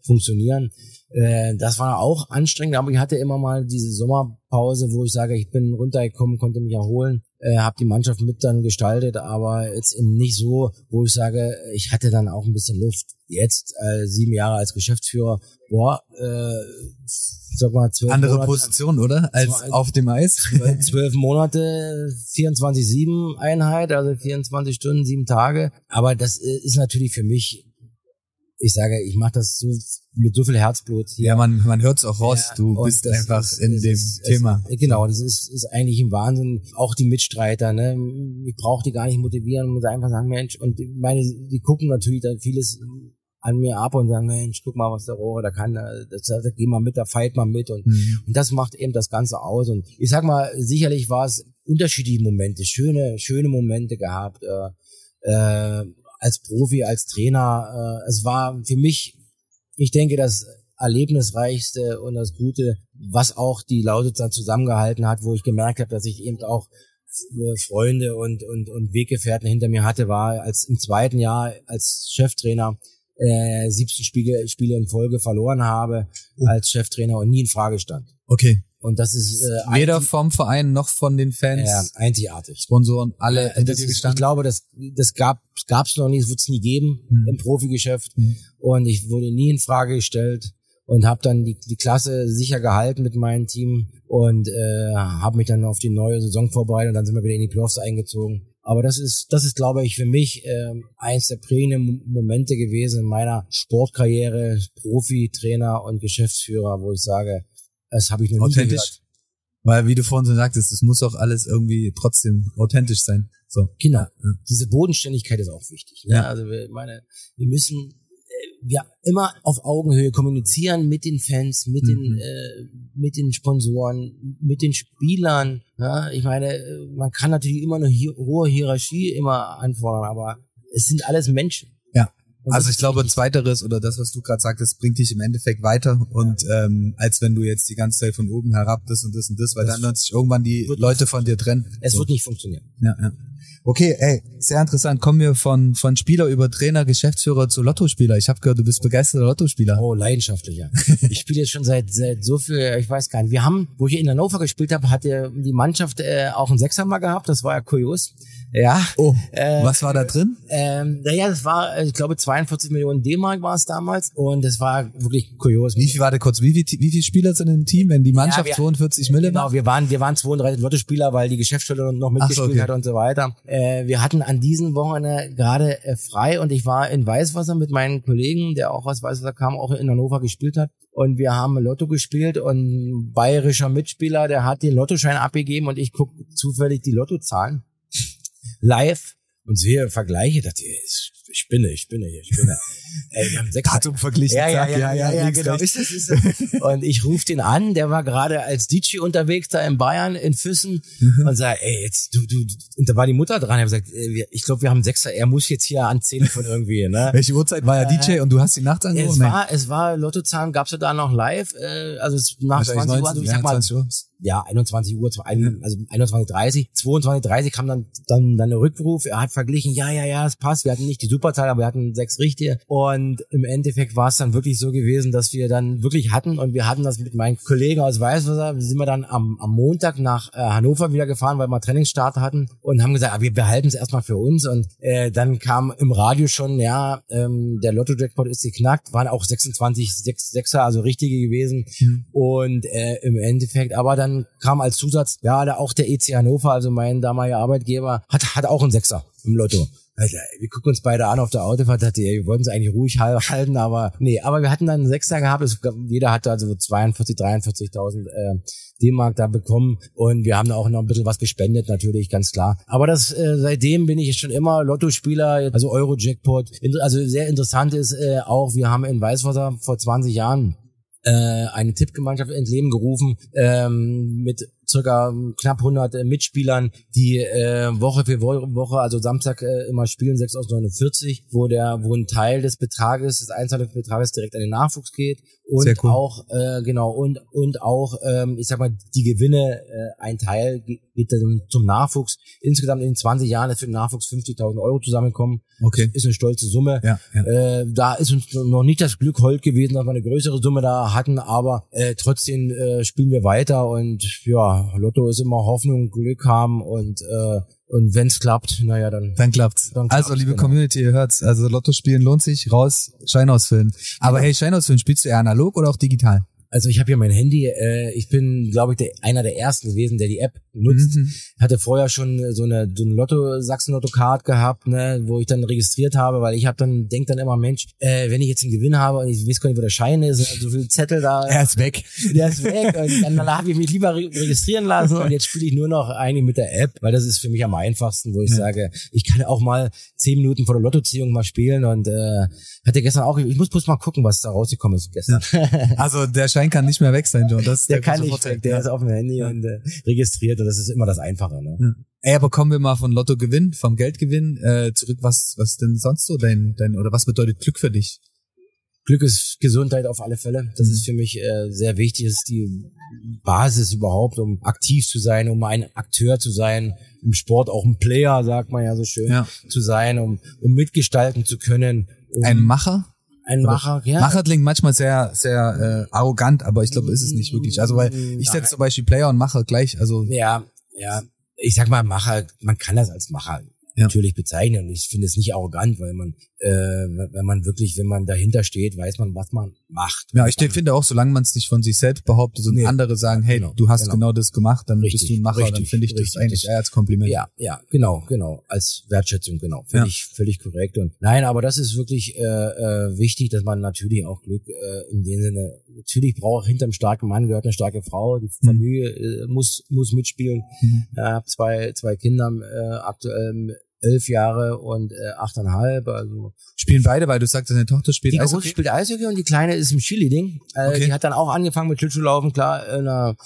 funktionieren. Äh, das war auch anstrengend, aber ich hatte immer mal diese Sommerpause, wo ich sage, ich bin runtergekommen, konnte mich erholen, äh, habe die Mannschaft mit dann gestaltet, aber jetzt eben nicht so, wo ich sage, ich hatte dann auch ein bisschen Luft. Jetzt äh, sieben Jahre als Geschäftsführer, boah, äh, sag mal zwölf Andere Monate, Position, oder? Als Zwar- auf dem Eis. zwölf Monate, 24-7 Einheit, also 24 Stunden, sieben Tage. Aber das äh, ist natürlich für mich, ich sage, ich mache das so mit so viel Herzblut hier. Ja, man, man hört's auch raus. Ja, du bist das einfach ist- in es dem ist- Thema. Es, genau, das ist, ist eigentlich ein Wahnsinn. Auch die Mitstreiter, ne? Ich brauche die gar nicht motivieren, muss einfach sagen, Mensch, und ich meine, die gucken natürlich dann vieles an mir ab und sagen, Mensch, guck mal, was der Rohre da kann, da, das, da geh mal mit, da feilt mal mit und, Mhm. und das macht eben das Ganze aus. Und ich sag mal, sicherlich war es unterschiedliche Momente, schöne, schöne Momente gehabt, äh, äh, als Profi, als Trainer. Äh, es war für mich, ich denke, das erlebnisreichste und das Gute, was auch die Lausitzer zusammengehalten hat, wo ich gemerkt habe, dass ich eben auch äh, Freunde und, und, und Weggefährten hinter mir hatte, war als im zweiten Jahr als Cheftrainer äh, 17 Spiele, Spiele in Folge verloren habe Oh. als Cheftrainer und nie in Frage stand. Okay. Und das ist äh, Weder vom Verein noch von den Fans, ja, einzigartig. Sponsoren, alle Äh, hinter dir ich glaube, das, das gab es noch nie, es wird es nie geben Mhm. im Profigeschäft. Mhm. Und ich wurde nie in Frage gestellt und habe dann die, die Klasse sicher gehalten mit meinem Team und äh, habe mich dann auf die neue Saison vorbereitet und dann sind wir wieder in die Playoffs eingezogen. Aber das ist, das ist, glaube ich, für mich ähm, eins der prägenden Momente gewesen in meiner Sportkarriere, Profi, Trainer und Geschäftsführer, wo ich sage, das habe ich noch nie Authentisch. gehört. Weil, wie du vorhin so sagtest, es muss auch alles irgendwie trotzdem authentisch sein. So. Genau. Diese Bodenständigkeit ist auch wichtig. Ne? Ja. Also wir, meine, wir müssen äh, wir immer auf Augenhöhe kommunizieren mit den Fans, mit den Mhm. äh, mit den Sponsoren, mit den Spielern. Ja? Ich meine, äh, man kann natürlich immer eine hi hohe Hierarchie immer anfordern, aber es sind alles Menschen. Ja. Also das ich glaube, wichtig. zweiteres oder das, was du gerade sagtest, bringt dich im Endeffekt weiter und ähm, als wenn du jetzt die ganze Zeit von oben herab das und das und das, weil Das dann werden sich irgendwann die wird- Leute von dir trennen. es so. wird nicht funktionieren. ja, ja. Okay, ey, sehr interessant. Kommen wir von von Spieler über Trainer, Geschäftsführer zu Lottospieler. Ich habe gehört, du bist begeisterter Lottospieler. Oh, leidenschaftlicher. ich spiele jetzt schon seit, seit so viel, ich weiß gar nicht. Wir haben, wo ich in Hannover gespielt habe, hatte die Mannschaft äh, auch einen Sechser mal gehabt. Das war ja kurios. Ja. Oh, Äh, was war da drin? Ähm, naja, das war, äh, ich glaube, 42 Millionen D-Mark war es damals und das war wirklich kurios. Wie viel, warte kurz, wie, wie, wie viele Spieler sind im Team, wenn die Mannschaft wir- 42 Mille Genau, wir waren, wir waren 32 Lottospieler, weil die Geschäftsstelle noch mitgespielt okay. hat und so weiter. Äh, wir hatten an diesen Wochenende gerade äh, frei und ich war in Weißwasser mit meinen Kollegen, der auch aus Weißwasser kam, auch in Hannover gespielt hat. Und wir haben Lotto gespielt und ein bayerischer Mitspieler, der hat den Lottoschein abgegeben und ich gucke zufällig die Lottozahlen live und sehe Vergleiche, dachte ich, ich spinne, ich spinne hier, ich spinne. Ey, wir haben sechs Datum verglichen. ja, ja, ja, ja, ja, links, genau. rechts. Ist es, ist es. Und ich rufe den an, der war gerade als DJ unterwegs da in Bayern, in Füssen, Mhm. und sag, ey, jetzt, du, du, und da war die Mutter dran, ich habe gesagt, wir- ich glaube, wir haben Sechser, er muss jetzt hier anzählen von irgendwie, ne? Welche Uhrzeit war er DJ und du hast ihn nachts angerufen? Es war, es war Lottozahlen, gab's ja da noch live, äh, also nach Wahrscheinlich 20 Uhr, also ich sag mal, 21 Uhr. Ja, 21 Uhr, also 21.30 22.30 kam dann, dann, dann der Rückruf, er hat verglichen, ja, ja, ja, es passt, wir hatten nicht die Superzahl, aber wir hatten sechs richtige. Und im Endeffekt war es dann wirklich so gewesen, dass wir dann wirklich hatten und wir hatten das mit meinen Kollegen aus Weißwasser, sind wir dann am, am Montag nach äh, Hannover wieder gefahren, weil wir Trainingsstart hatten und haben gesagt, ah, wir behalten es erstmal für uns. Und äh, dann kam im Radio schon, ja, ähm, der Lotto-Jackpot ist geknackt, waren auch 26 Sechs, Sechser, also richtige gewesen. Mhm. und äh, im Endeffekt, aber dann kam als Zusatz, ja, da auch der EC Hannover, also mein damaliger Arbeitgeber, hat, hat auch einen Sechser im Lotto. Alter, wir gucken uns beide an auf der Autofahrt, dachte, ey, wir wollten es eigentlich ruhig hal- halten, aber nee, aber wir hatten dann einen Sechser gehabt, es, jeder hatte also 42, 43.000 äh, D-Mark da bekommen und wir haben da auch noch ein bisschen was gespendet, natürlich, ganz klar. Aber das, äh, seitdem bin ich schon immer Lottospieler, also Euro-Jackpot. Also sehr interessant ist äh, auch, wir haben in Weißwasser vor 20 Jahren äh, eine Tippgemeinschaft ins Leben gerufen ähm, mit circa knapp 100 äh, Mitspielern, die äh, Woche für Woche, also Samstag äh, immer spielen, 6 aus 49, wo der, wo ein Teil des Betrages, des Einzahlungsbetrages direkt an den Nachwuchs geht und cool. auch äh, genau und und auch ähm, ich sag mal die Gewinne äh, ein Teil geht dann zum Nachwuchs insgesamt in 20 Jahren ist für den Nachwuchs 50.000 Euro zusammenkommen okay ist eine stolze Summe ja, ja. Äh, da ist uns noch nicht das Glück hold gewesen dass wir eine größere Summe da hatten aber äh, trotzdem äh, spielen wir weiter und ja Lotto ist immer Hoffnung Glück haben und äh, und wenn's klappt, naja, dann. Dann klappt's. Dann klappt's also, liebe genau. Community, ihr hört's. Also Lotto spielen lohnt sich, raus, Schein ausfüllen. Aber hey, Schein ausfüllen, spielst du eher analog oder auch digital? Also ich habe hier mein Handy. Äh, ich bin, glaube ich, der, einer der ersten gewesen, der die App nutzt. Mhm. Hatte vorher schon so eine, so eine Lotto Sachsen Lotto Card gehabt, ne, wo ich dann registriert habe, weil ich habe dann denk dann immer, Mensch, äh, wenn ich jetzt einen Gewinn habe und ich weiß gar nicht, wo der Schein ist, so viel Zettel da. Er ist weg. Der ist weg. Und dann, dann habe ich mich lieber registrieren lassen und jetzt spiele ich nur noch eigentlich mit der App, weil das ist für mich am einfachsten, wo ich ja. sage, ich kann auch mal zehn Minuten vor der Lottoziehung mal spielen und äh, hatte gestern auch, ich muss bloß mal gucken, was da rausgekommen ist gestern. Ja. Also der Schein kann nicht mehr weg sein, John. Das der, der kann nicht weg, der ja. ist auf dem Handy ja. und äh, registriert und das ist immer das Einfache. Ne? Ja. Ey, aber kommen wir mal von Lottogewinn, vom Geldgewinn äh, zurück. Was, was denn sonst so dein, dein oder was bedeutet Glück für dich? Glück ist Gesundheit auf alle Fälle. Das mhm. ist für mich äh, sehr wichtig. Das ist die Basis überhaupt, um aktiv zu sein, um ein Akteur zu sein, im Sport auch ein Player, sagt man ja so schön, ja. zu sein, um, um mitgestalten zu können. Um ein Macher? Ein Macher, ja. Macher klingt manchmal sehr, sehr äh, arrogant, aber ich glaube, ist es nicht wirklich. Also weil ich setze zum Beispiel Player und Macher gleich. Also ja, ja. Ich sag mal, Macher, man kann das als Macher ja. natürlich bezeichnen. Und ich finde es nicht arrogant, weil man, äh, wenn man wirklich, wenn man dahinter steht, weiß man, was man macht. Ja, ich finde auch, solange man es nicht von sich selbst behauptet und nee. andere sagen, hey, genau, du hast genau. genau. das gemacht, dann richtig, bist du ein Macher, richtig, dann finde ich richtig, das eigentlich eher als Kompliment. Ja, ja, genau, genau, als Wertschätzung, genau, finde ja. ich völlig korrekt. Und nein, aber das ist wirklich äh, äh, wichtig, dass man natürlich auch Glück äh, in dem Sinne, natürlich braucht hinterm starken Mann gehört eine starke Frau, die mhm. Familie äh, muss muss mitspielen. Mhm. Ich habe zwei zwei Kinder äh, aktuell elf Jahre und äh, achteinhalb. Also spielen beide, weil du sagst, deine Tochter spielt die Eishockey. Die große spielt Eishockey und die kleine ist im Chili-Ding. Äh, okay. Die hat dann auch angefangen mit Schlittschuhlaufen, klar, in einer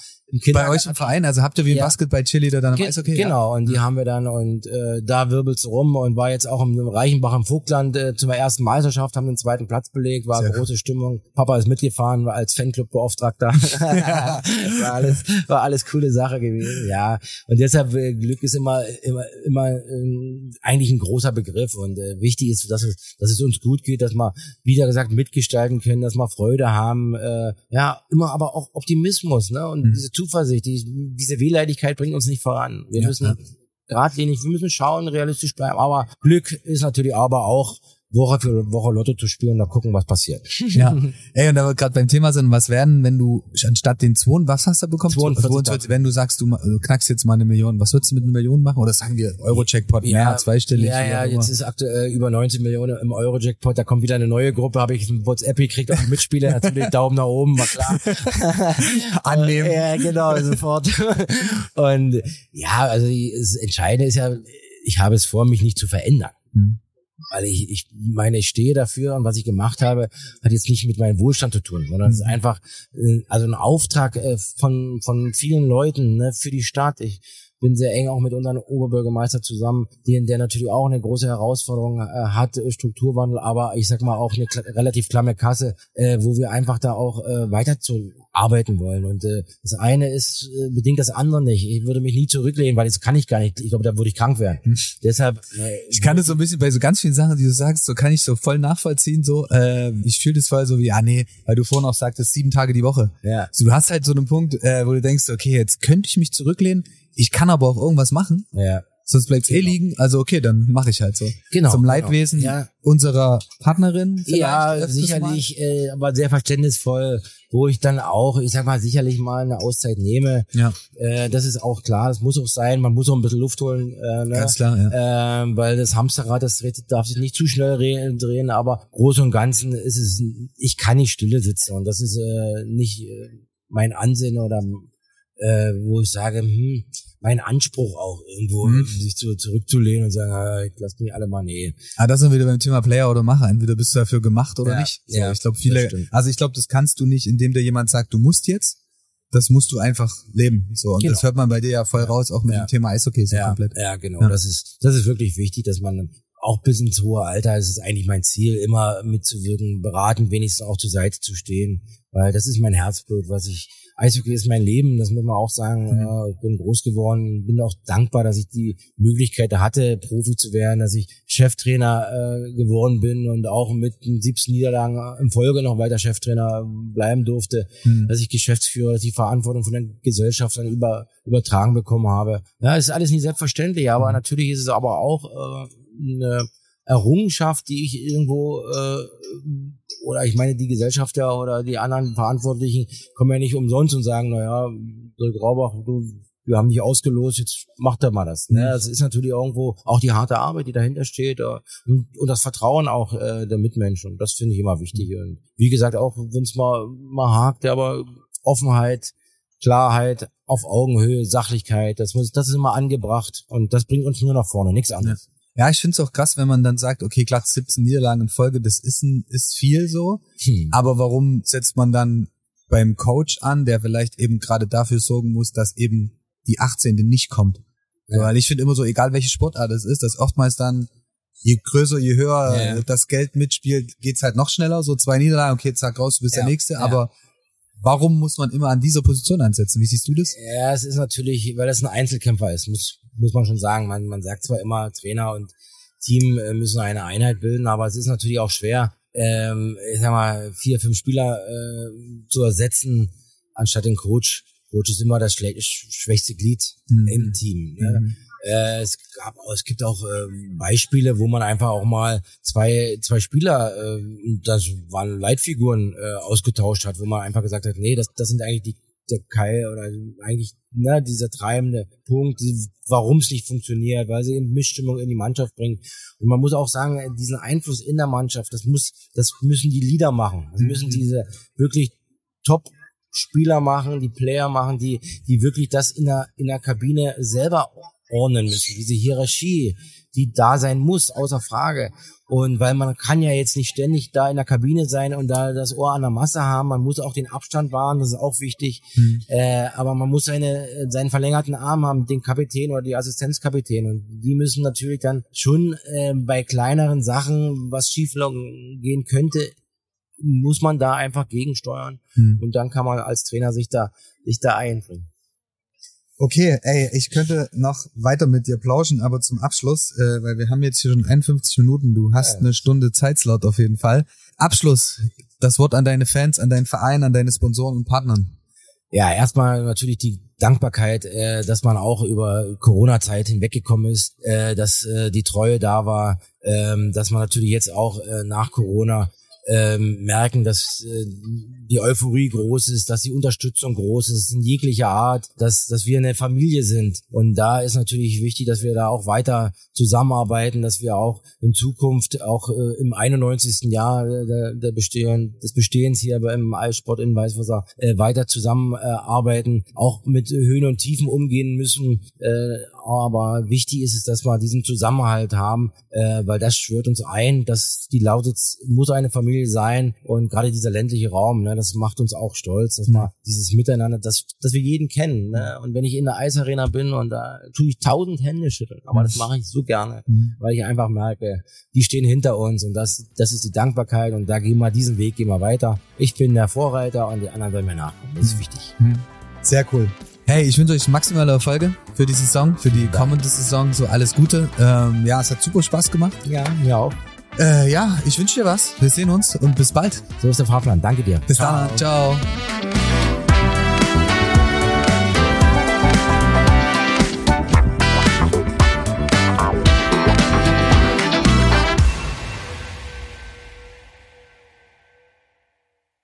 bei euch im Verein, also habt ihr wie im ja. Basketball Chili da dann am Eishockey? Genau, und die haben wir dann und äh, da wirbelt's rum und war jetzt auch im Reichenbach im Vogtland äh, zum ersten Meisterschaft, haben den zweiten Platz belegt, war Sehr große gut. Stimmung. Papa ist mitgefahren, war als Fanclub-Beauftragter. war alles, war alles coole Sache gewesen, ja. Und deshalb äh, Glück ist immer, immer, immer äh, eigentlich ein großer Begriff und äh, wichtig ist, dass es, dass es uns gut geht, dass wir, wieder gesagt, mitgestalten können, dass wir Freude haben, äh, ja, immer aber auch Optimismus, ne? Und mhm. diese Zuversicht, die, diese Wehleidigkeit bringt uns nicht voran. Wir ja, müssen geradlinig, wir müssen schauen, realistisch bleiben. Aber Glück ist natürlich aber auch Woche für Woche Lotto zu spielen und da gucken, was passiert. Ja. Ey, und da wir gerade beim Thema sind, was werden, wenn du anstatt den 2, was hast du bekommen? 42, wenn du sagst, du knackst jetzt mal eine Million, was würdest du mit einer Million machen? Oder sagen wir Euro-Jackpot ja, mehr, zweistellig? Ja, ja, jetzt ist aktuell über 19 Millionen im Euro-Jackpot, da kommt wieder eine neue Gruppe, habe ich ein WhatsApp gekriegt, auch Mitspieler, natürlich Daumen nach oben, war klar. Annehmen. Ja, genau, sofort. und ja, also das Entscheidende ist ja, ich habe es vor, mich nicht zu verändern. Mhm weil ich, ich meine, ich stehe dafür und was ich gemacht habe, hat jetzt nicht mit meinem Wohlstand zu tun, sondern es ist mhm. einfach äh, also ein Auftrag äh, von von vielen Leuten ne, für die Stadt. Ich bin sehr eng auch mit unserem Oberbürgermeister zusammen, den, der natürlich auch eine große Herausforderung äh, hat, Strukturwandel, aber ich sag mal auch eine relativ klamme Kasse, äh, wo wir einfach da auch äh, weiter zu arbeiten wollen. Und äh, das eine ist äh, bedingt das andere nicht. Ich würde mich nie zurücklehnen, weil das kann ich gar nicht. Ich glaube, da würde ich krank werden. Hm. Deshalb. Äh, ich kann das so ein bisschen bei so ganz vielen Sachen, die du sagst, so kann ich so voll nachvollziehen. So, äh, ich fühle das voll so wie, ah nee, weil du vorhin auch sagtest, sieben Tage die Woche. Ja. So, du hast halt so einen Punkt, äh, wo du denkst, okay, jetzt könnte ich mich zurücklehnen. Ich kann aber auch irgendwas machen. Ja sonst bleibt's eh genau. eh liegen. Also okay, dann mache ich halt so. Genau. Zum genau. Leidwesen genau. ja. unserer Partnerin. Ja, sicherlich, äh, aber sehr verständnisvoll, wo ich dann auch, ich sag mal, sicherlich mal eine Auszeit nehme. Ja. Äh, das ist auch klar, das muss auch sein. Man muss auch ein bisschen Luft holen. Äh, ne? Ganz klar, ja. Äh, weil das Hamsterrad, das darf sich nicht zu schnell drehen, aber groß und ganzen ist es, ich kann nicht stille sitzen und das ist äh, nicht äh, mein Ansehen oder äh, wo ich sage, hm, mein Anspruch auch irgendwo, mhm. sich zu, zurückzulehnen und sagen, ah, lasst mich alle mal nee. Ah, das sind wieder beim Thema Player oder Macher. Entweder bist du dafür gemacht oder ja, nicht. So, ja, ich glaube viele, also ich glaube, das kannst du nicht, indem dir jemand sagt, du musst jetzt, das musst du einfach leben. So und Genau. das hört man bei dir ja voll raus, auch mit Ja. dem Thema Eishockey so ja, komplett. Ja, genau. Das ist, das ist wirklich wichtig, dass man auch bis ins hohe Alter ist es eigentlich mein Ziel, immer mitzuwirken, beraten, wenigstens auch zur Seite zu stehen, weil das ist mein Herzblut, was ich, Eishockey ist mein Leben, das muss man auch sagen. Mhm. Ich bin groß geworden, bin auch dankbar, dass ich die Möglichkeit hatte, Profi zu werden, dass ich Cheftrainer äh, geworden bin und auch mit den 17 Niederlagen in Folge noch weiter Cheftrainer bleiben durfte Hm. dass ich Geschäftsführer, dass ich Verantwortung von der Gesellschaft dann über, übertragen bekommen habe. Ja, ist alles nicht selbstverständlich, aber natürlich ist es aber auch äh, eine Errungenschaft, die ich irgendwo äh, oder ich meine die Gesellschafter oder die anderen Verantwortlichen kommen ja nicht umsonst und sagen, naja, Dirk Raubach, du, wir haben dich ausgelost, jetzt macht er mal das. Ne? Das ist natürlich irgendwo auch die harte Arbeit, die dahinter steht äh, und, und das Vertrauen auch äh, der Mitmenschen. Das finde ich immer wichtig. Und wie gesagt, auch wenn es mal, mal hakt, aber Offenheit, Klarheit, auf Augenhöhe, Sachlichkeit, das, muss, das ist immer angebracht und das bringt uns nur nach vorne, nichts anderes. Ja, ich find's auch krass, wenn man dann sagt, okay, klar, 17 Niederlagen in Folge, das ist, ein, ist viel so. Hm. Aber warum setzt man dann beim Coach an, der vielleicht eben gerade dafür sorgen muss, dass eben die 18. nicht kommt? So, Ja. weil ich finde immer so, egal welche Sportart es ist, dass oftmals dann, je größer, je höher Ja, ja. das Geld mitspielt, geht's halt noch schneller. So zwei Niederlagen, okay, zack, raus, du bist Ja, der Nächste. ja. Aber warum muss man immer an dieser Position ansetzen? Wie siehst du das? Ja, es ist natürlich, weil das ein Einzelkämpfer ist, muss, muss man schon sagen. Man, man sagt zwar immer, Trainer und Team äh, müssen eine Einheit bilden, aber es ist natürlich auch schwer, ähm, ich sag mal, vier, fünf Spieler äh, zu ersetzen, anstatt den Coach. Coach ist immer das schwächste Glied Mhm. im Team. Ne? Mhm. Äh, es gab, es gibt auch ähm, Beispiele, wo man einfach auch mal zwei, zwei Spieler, äh, das waren Leitfiguren, äh, ausgetauscht hat, wo man einfach gesagt hat, nee, das, das sind eigentlich die, der Kai oder eigentlich ne, dieser treibende Punkt, warum es nicht funktioniert, weil sie eben Missstimmung in die Mannschaft bringen. Und man muss auch sagen, äh, diesen Einfluss in der Mannschaft, das muss, das müssen die Leader machen. Das müssen diese wirklich Top Spieler machen, die Player machen, die, die wirklich das in der, in der Kabine selber ordnen müssen. Diese Hierarchie, die da sein muss, außer Frage. Und weil man kann ja jetzt nicht ständig da in der Kabine sein und da das Ohr an der Masse haben. Man muss auch den Abstand wahren, das ist auch wichtig. Mhm. Äh, aber man muss seine, seinen verlängerten Arm haben, den Kapitän oder die Assistenzkapitän. Und die müssen natürlich dann schon äh, bei kleineren Sachen, was schief gehen könnte, muss man da einfach gegensteuern. Mhm. Und dann kann man als Trainer sich da, sich da einbringen. Okay, ey, ich könnte noch weiter mit dir plauschen, aber zum Abschluss, äh, weil wir haben jetzt hier schon 51 Minuten, du hast Ja. eine Stunde Zeitslot auf jeden Fall. Abschluss, das Wort an deine Fans, an deinen Verein, an deine Sponsoren und Partnern. Ja, erstmal natürlich die Dankbarkeit, äh, dass man auch über Corona-Zeit hinweggekommen ist, äh, dass äh, die Treue da war, ähm, dass man natürlich jetzt auch äh, nach Corona ähm, merken, dass äh, die Euphorie groß ist, dass die Unterstützung groß ist in jeglicher Art, dass, dass wir eine Familie sind. Und da ist natürlich wichtig, dass wir da auch weiter zusammenarbeiten, dass wir auch in Zukunft auch äh, im 91. Jahr der, der Bestehen, des Bestehens hier beim Eissport in Weißwasser äh, weiter zusammenarbeiten, äh, auch mit Höhen und Tiefen umgehen müssen. Äh, aber wichtig ist es, dass wir diesen Zusammenhalt haben, äh, weil das schwört uns ein, dass die Lausitz muss eine Familie sein und gerade dieser ländliche Raum, ne, das macht uns auch stolz, dass man dieses Miteinander, dass, dass wir jeden kennen. Ne? Und wenn ich in der Eisarena bin und da tue ich tausend Hände schütteln, aber das mache ich so gerne, weil ich einfach merke, die stehen hinter uns und das, das ist die Dankbarkeit und da gehen wir diesen Weg, gehen wir weiter. Ich bin der Vorreiter und die anderen werden mir nachkommen. Das ist wichtig. Sehr cool. Hey, ich wünsche euch maximale Erfolge für die Saison, für die kommende Saison, so alles Gute. Ähm, ja, es hat super Spaß gemacht. Ja, mir auch. Äh, ja, ich wünsche dir was. Wir sehen uns und bis bald. So ist der Fahrplan. Danke dir. Bis dann. Ciao.